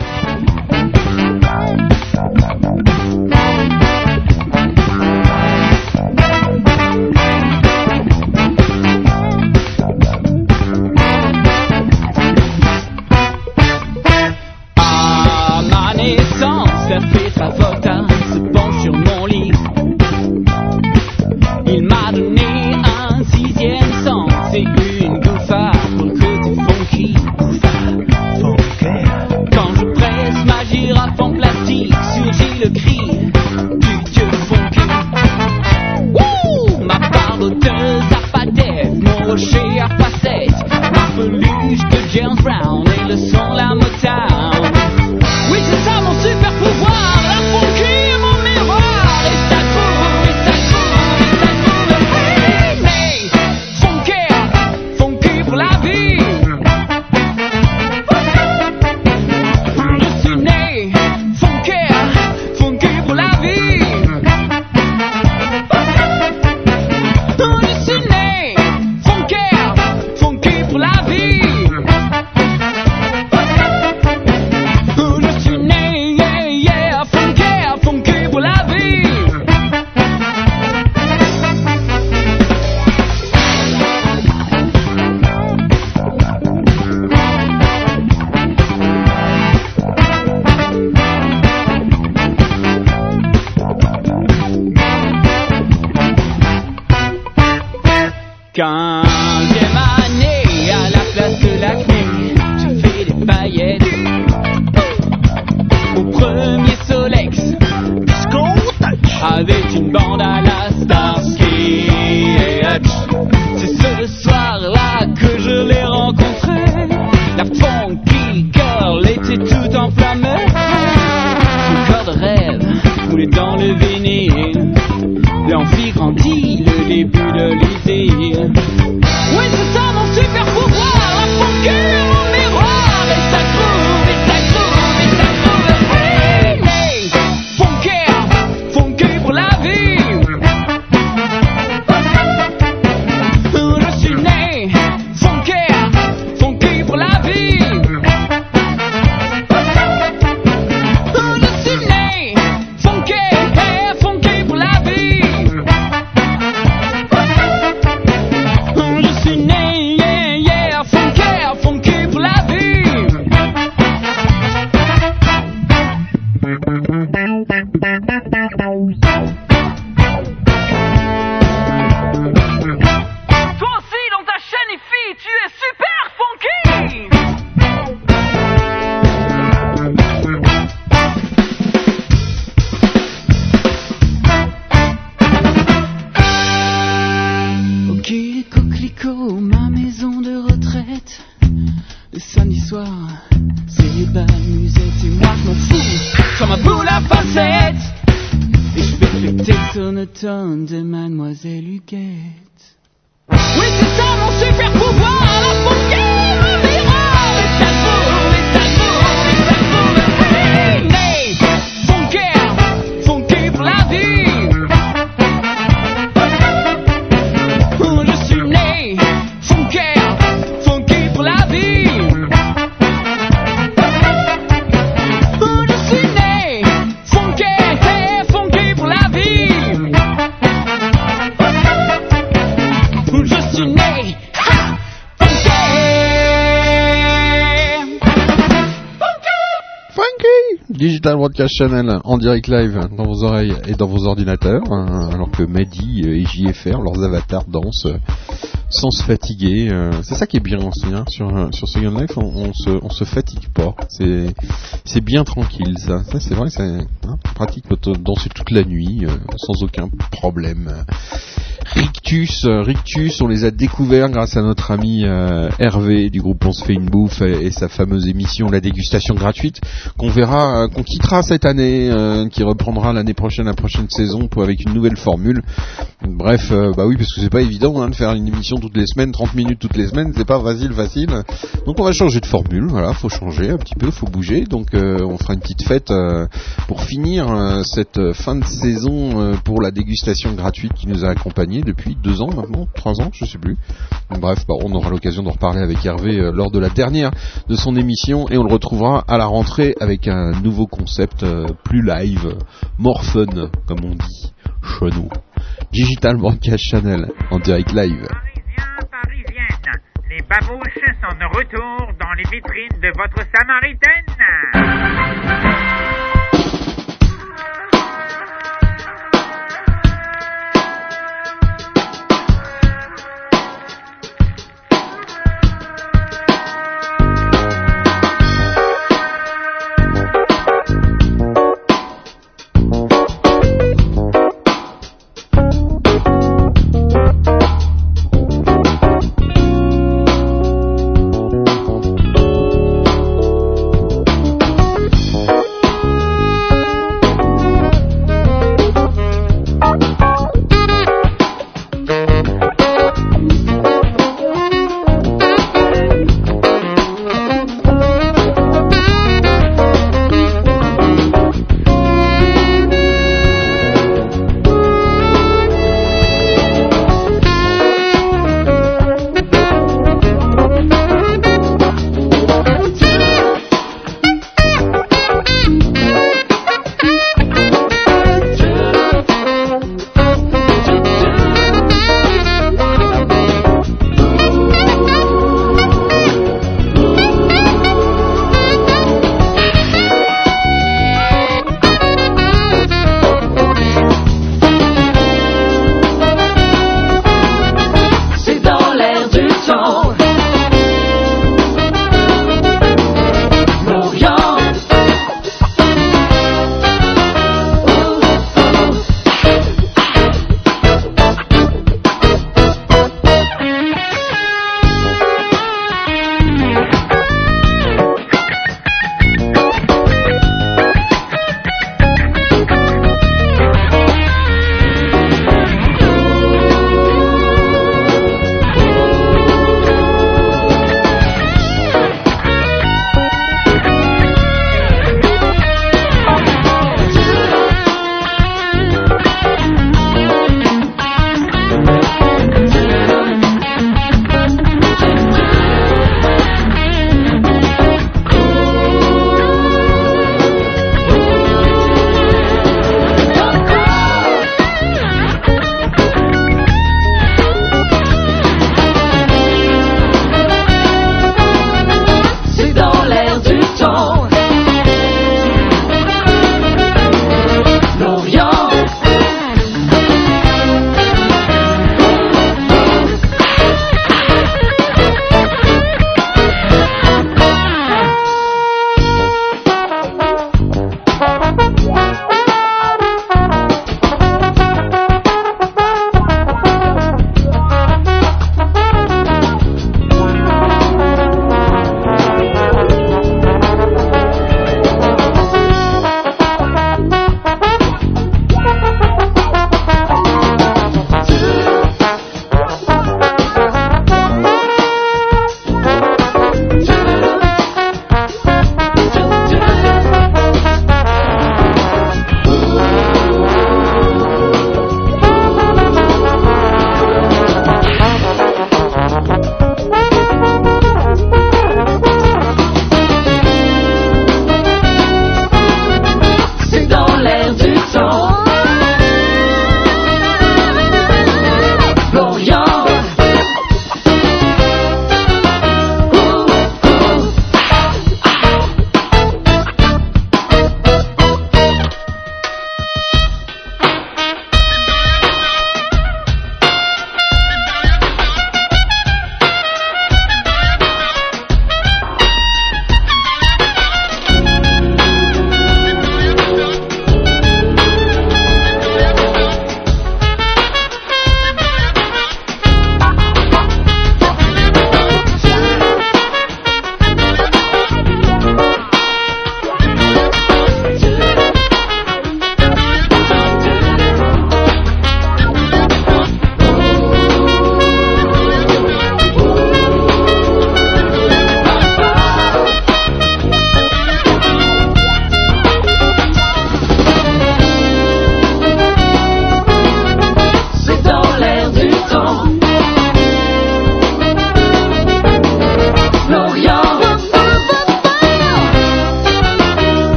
Digital Broadcast Channel en direct live dans vos oreilles et dans vos ordinateurs, hein, alors que Mehdi et JFR, leurs avatars, dansent sans se fatiguer. Euh, c'est ça qui est bien aussi hein, sur euh, sur Second Life, on, se on se fatigue pas. C'est c'est bien tranquille ça. Ça c'est vrai, c'est hein, pratique de danser toute la nuit euh, sans aucun problème. Rictus, euh, Rictus, on les a découverts grâce à notre ami euh, Hervé du groupe On se fait une bouffe et, sa fameuse émission La dégustation gratuite qu'on verra, euh, qu'on quittera cette année, qui reprendra l'année prochaine, la prochaine saison pour avec une nouvelle formule. Bref, bah oui, parce que c'est pas évident hein, de faire une émission toutes les semaines, 30 minutes toutes les semaines, c'est pas facile, facile. Donc on va changer de formule, voilà, faut changer un petit peu, faut bouger. Donc on fera une petite fête pour finir cette fin de saison pour la dégustation gratuite qui nous a accompagnés depuis deux ans maintenant, trois ans, je sais plus. Bref, bah, on aura l'occasion d'en reparler avec Hervé euh, lors de la dernière de son émission et on le retrouvera à la rentrée avec un nouveau concept euh, plus live, more fun, comme on dit chez nous. Digital Broadcast Channel en direct live. Les babouches sont de retour dans les vitrines de votre Samaritaine.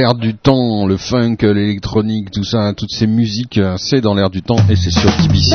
l'air du temps, le funk, l'électronique, tout ça, toutes ces musiques, c'est dans l'air du temps et c'est sur TBC.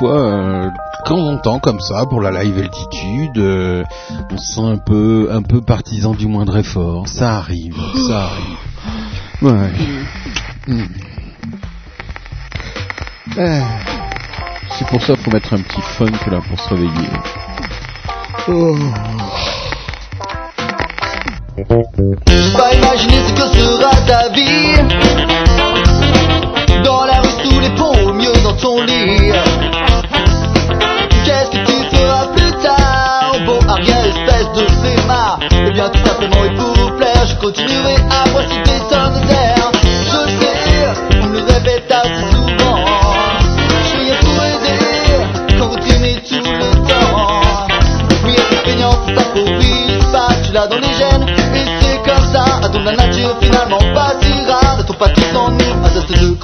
quand on entend comme ça pour la live altitude, euh, on se sent un peu un peu partisan du moindre effort. Ça arrive, ça arrive. Ouais. Mm. Mm. Eh. C'est pour ça qu'il faut mettre un petit funk là pour se réveiller. Oh. Pas imaginer ce que sera ta vie.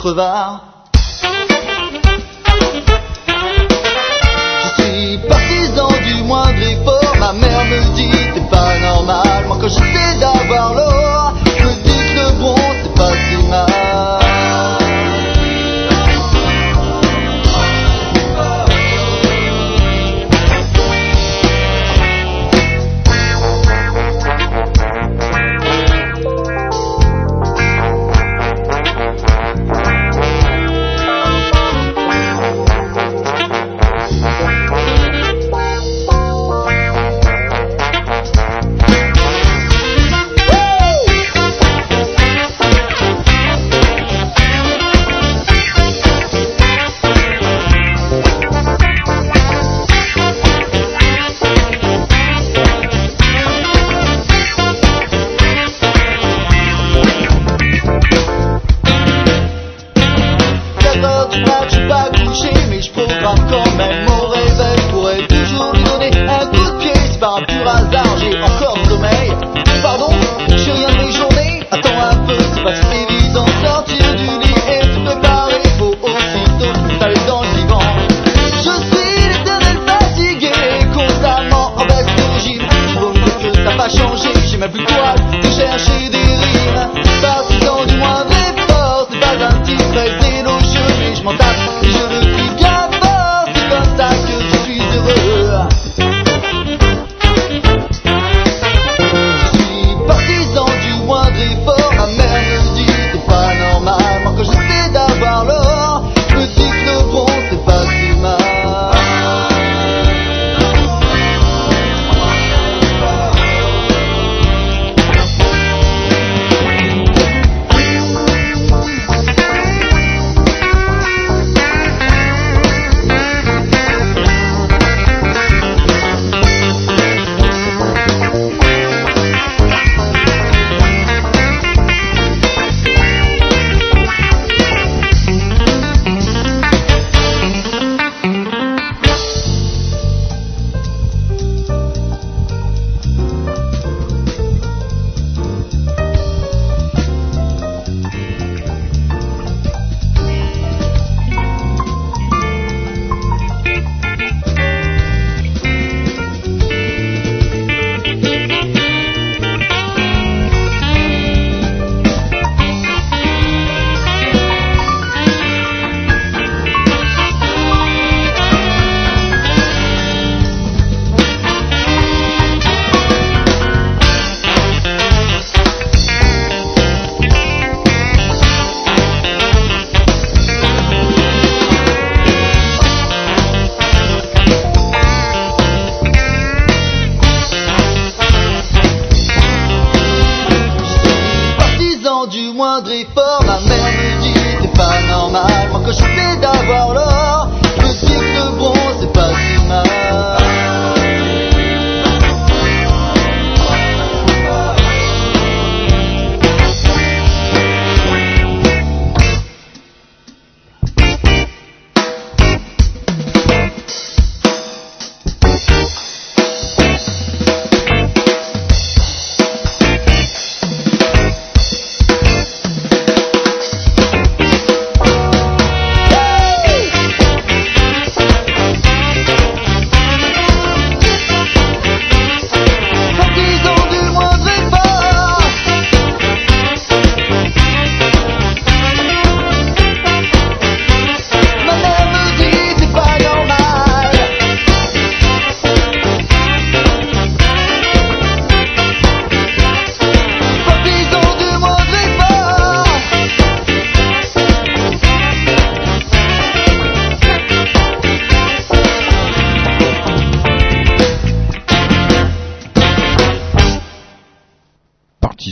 खुदा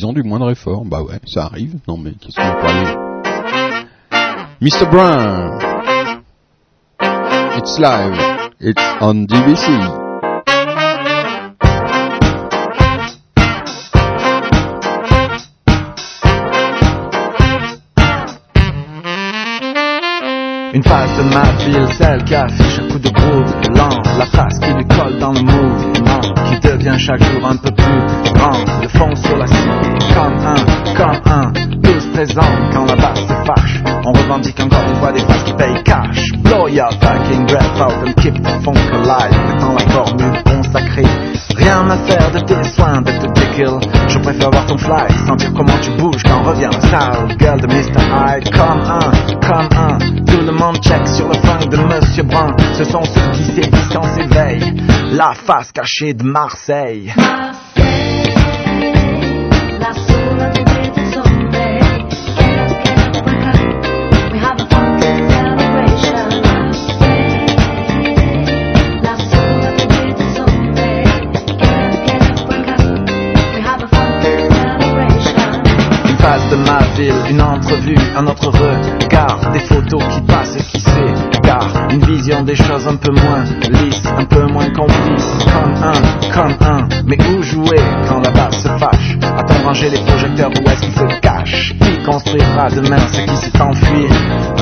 soi-disant du moindre effort. Bah ouais, ça arrive. Non mais qu'est-ce qu'on aller Mr. Brown. It's live. It's on DBC. Une phase de ma ville, celle affiche un coup de groove lent, la face qui lui colle dans le mouvement, qui devient chaque jour un peu plus grand, le fond sur la cité, comme un, comme un, tous présents. Quand la basse se fâche, on revendique encore une fois des faces qui payent cash, blow your fucking breath out and keep the funk alive, étant la formule consacrée, rien à faire de tes soins d'être dékill, je préfère voir ton fly, sentir comment tu bouges quand revient le sale gueule de Mr. Hyde, comme un, comme un, tout le monde check sur le flingue de Monsieur Brun. Ce sont ceux qui sévissent en s'éveille. La face cachée de Marseille. Une phase de ma ville, une entrevue, un autre regard, des photos qui passent et qui s'égarent, une vision des choses un peu moins lisse, un peu moins complice, comme un, comme un, mais où jouer quand la basse se fâche? A-t-on les projecteurs, où est-ce qu'ils se cachent Qui construira demain ce qui s'est enfui?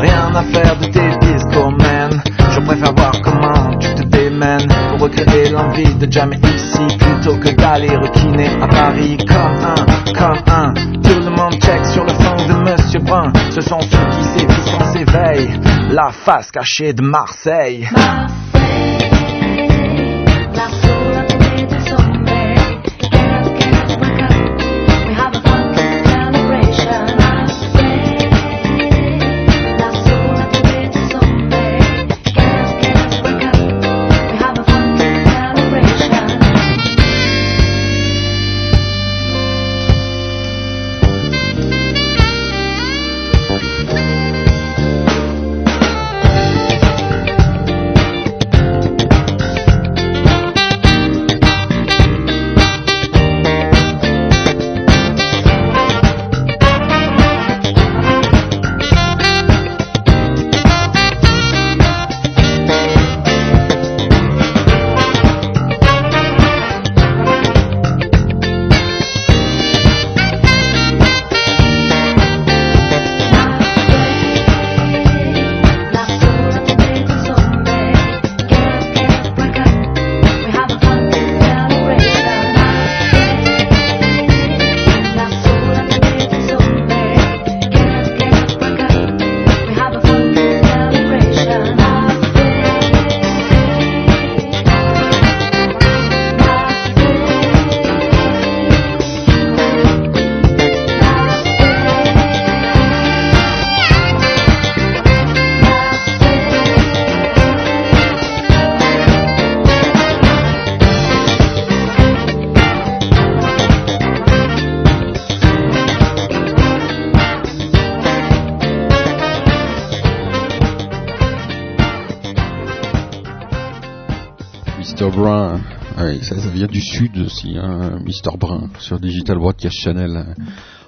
Rien à faire de tes discours, man, je préfère voir comment tu te démènes recréer l'envie de jamais ici plutôt que d'aller requiner à Paris comme un, comme un. Tout le monde check sur le fond de Monsieur Brun. Ce sont ceux qui sévissent en s'éveille. La face cachée de Marseille. Mr. aussi, hein, Mr. Brun, sur Digital Broadcast Channel.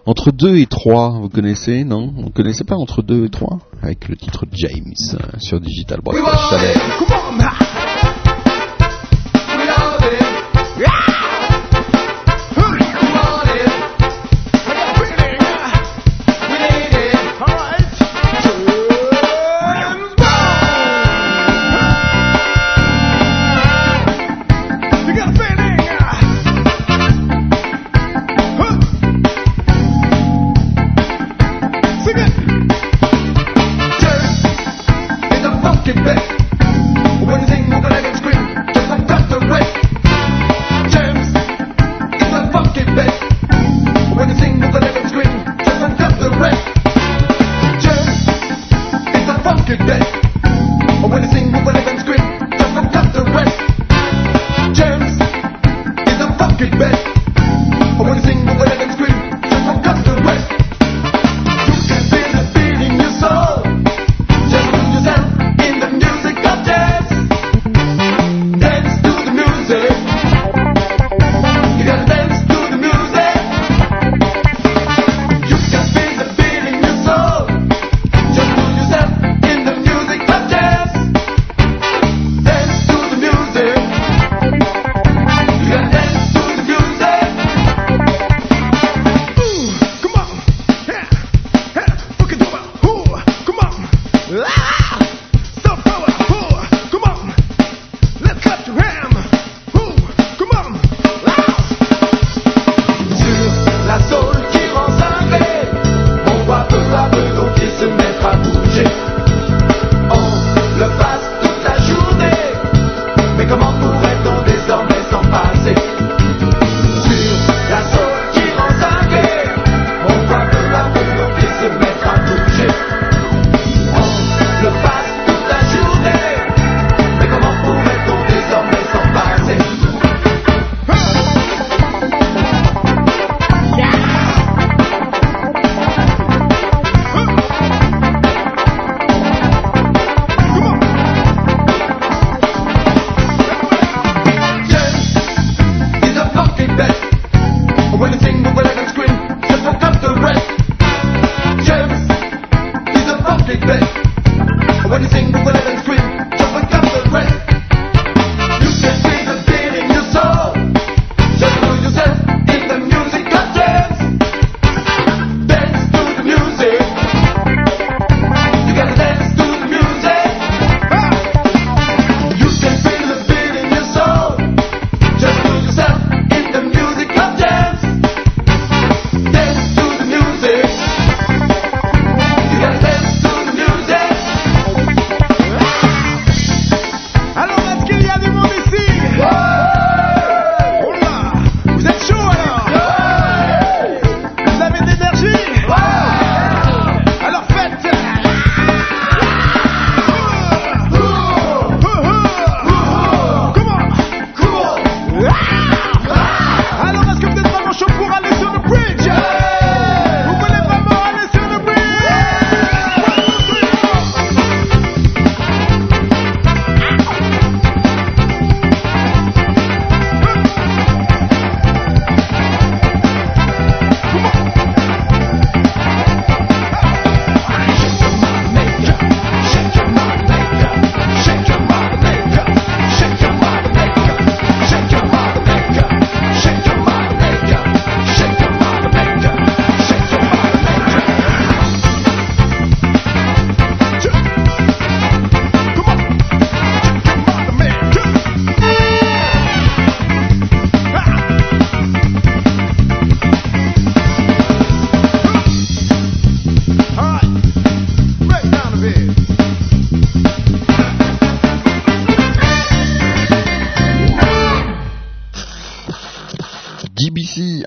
Entre 2 et 3, vous connaissez, non Vous connaissez pas Entre 2 et 3 Avec le titre James euh, sur Digital Broadcast Channel.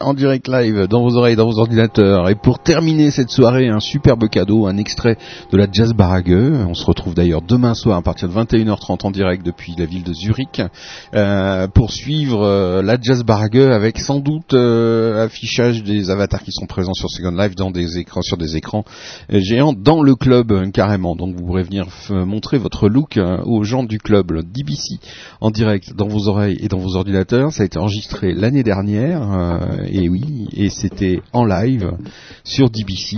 En direct live dans vos oreilles, dans vos ordinateurs. Et pour terminer cette soirée, un superbe cadeau, un extrait de la Jazz Barage. On se retrouve d'ailleurs demain soir à partir de 21h30 en direct depuis la ville de Zurich euh, pour suivre euh, la Jazz Barage avec sans doute euh, affichage des avatars qui sont présents sur Second Life dans des écrans, sur des écrans géants dans le club carrément. Donc vous pourrez venir montrer votre look aux gens du club le DBC en direct dans vos oreilles et dans vos ordinateurs. Ça a été enregistré l'année dernière, et oui, et c'était en live sur DBC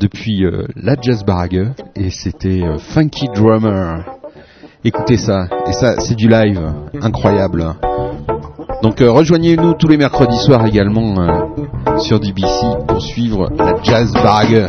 depuis euh, la Jazz Barage, et c'était euh, Funky Drummer. Écoutez ça, et ça c'est du live, incroyable. Donc euh, rejoignez-nous tous les mercredis soirs également sur DBC pour suivre la Jazz Barage.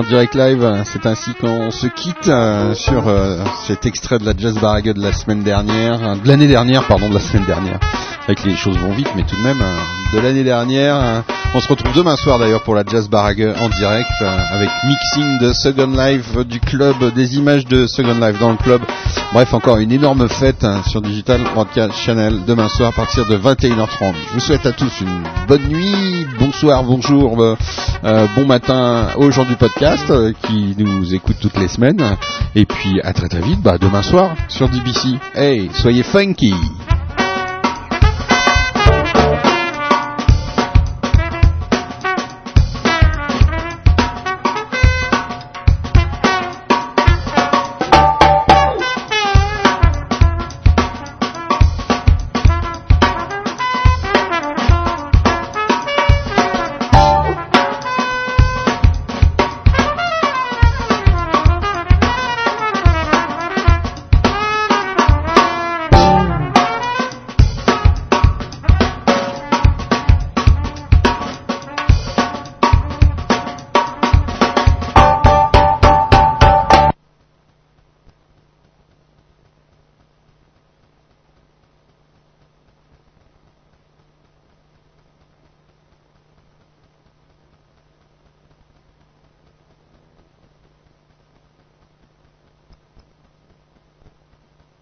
En direct live, c'est ainsi qu'on se quitte euh, sur euh, cet extrait de la Jazz Barague de la semaine dernière, euh, de l'année dernière, pardon, de la semaine dernière. Avec les choses vont vite, mais tout de même, euh, de l'année dernière. euh, on se retrouve demain soir d'ailleurs pour la Jazz Barague en direct, euh, avec mixing de Second Life du club, des images de Second Life dans le club. Bref, encore une énorme fête hein, sur Digital Broadcast Channel demain soir à partir de 21h30. Je vous souhaite à tous une bonne nuit, bonsoir, bonjour, euh, euh, bon matin aux gens du podcast euh, qui nous écoutent toutes les semaines. Et puis à très très vite, bah, demain soir sur DBC. Hey, soyez funky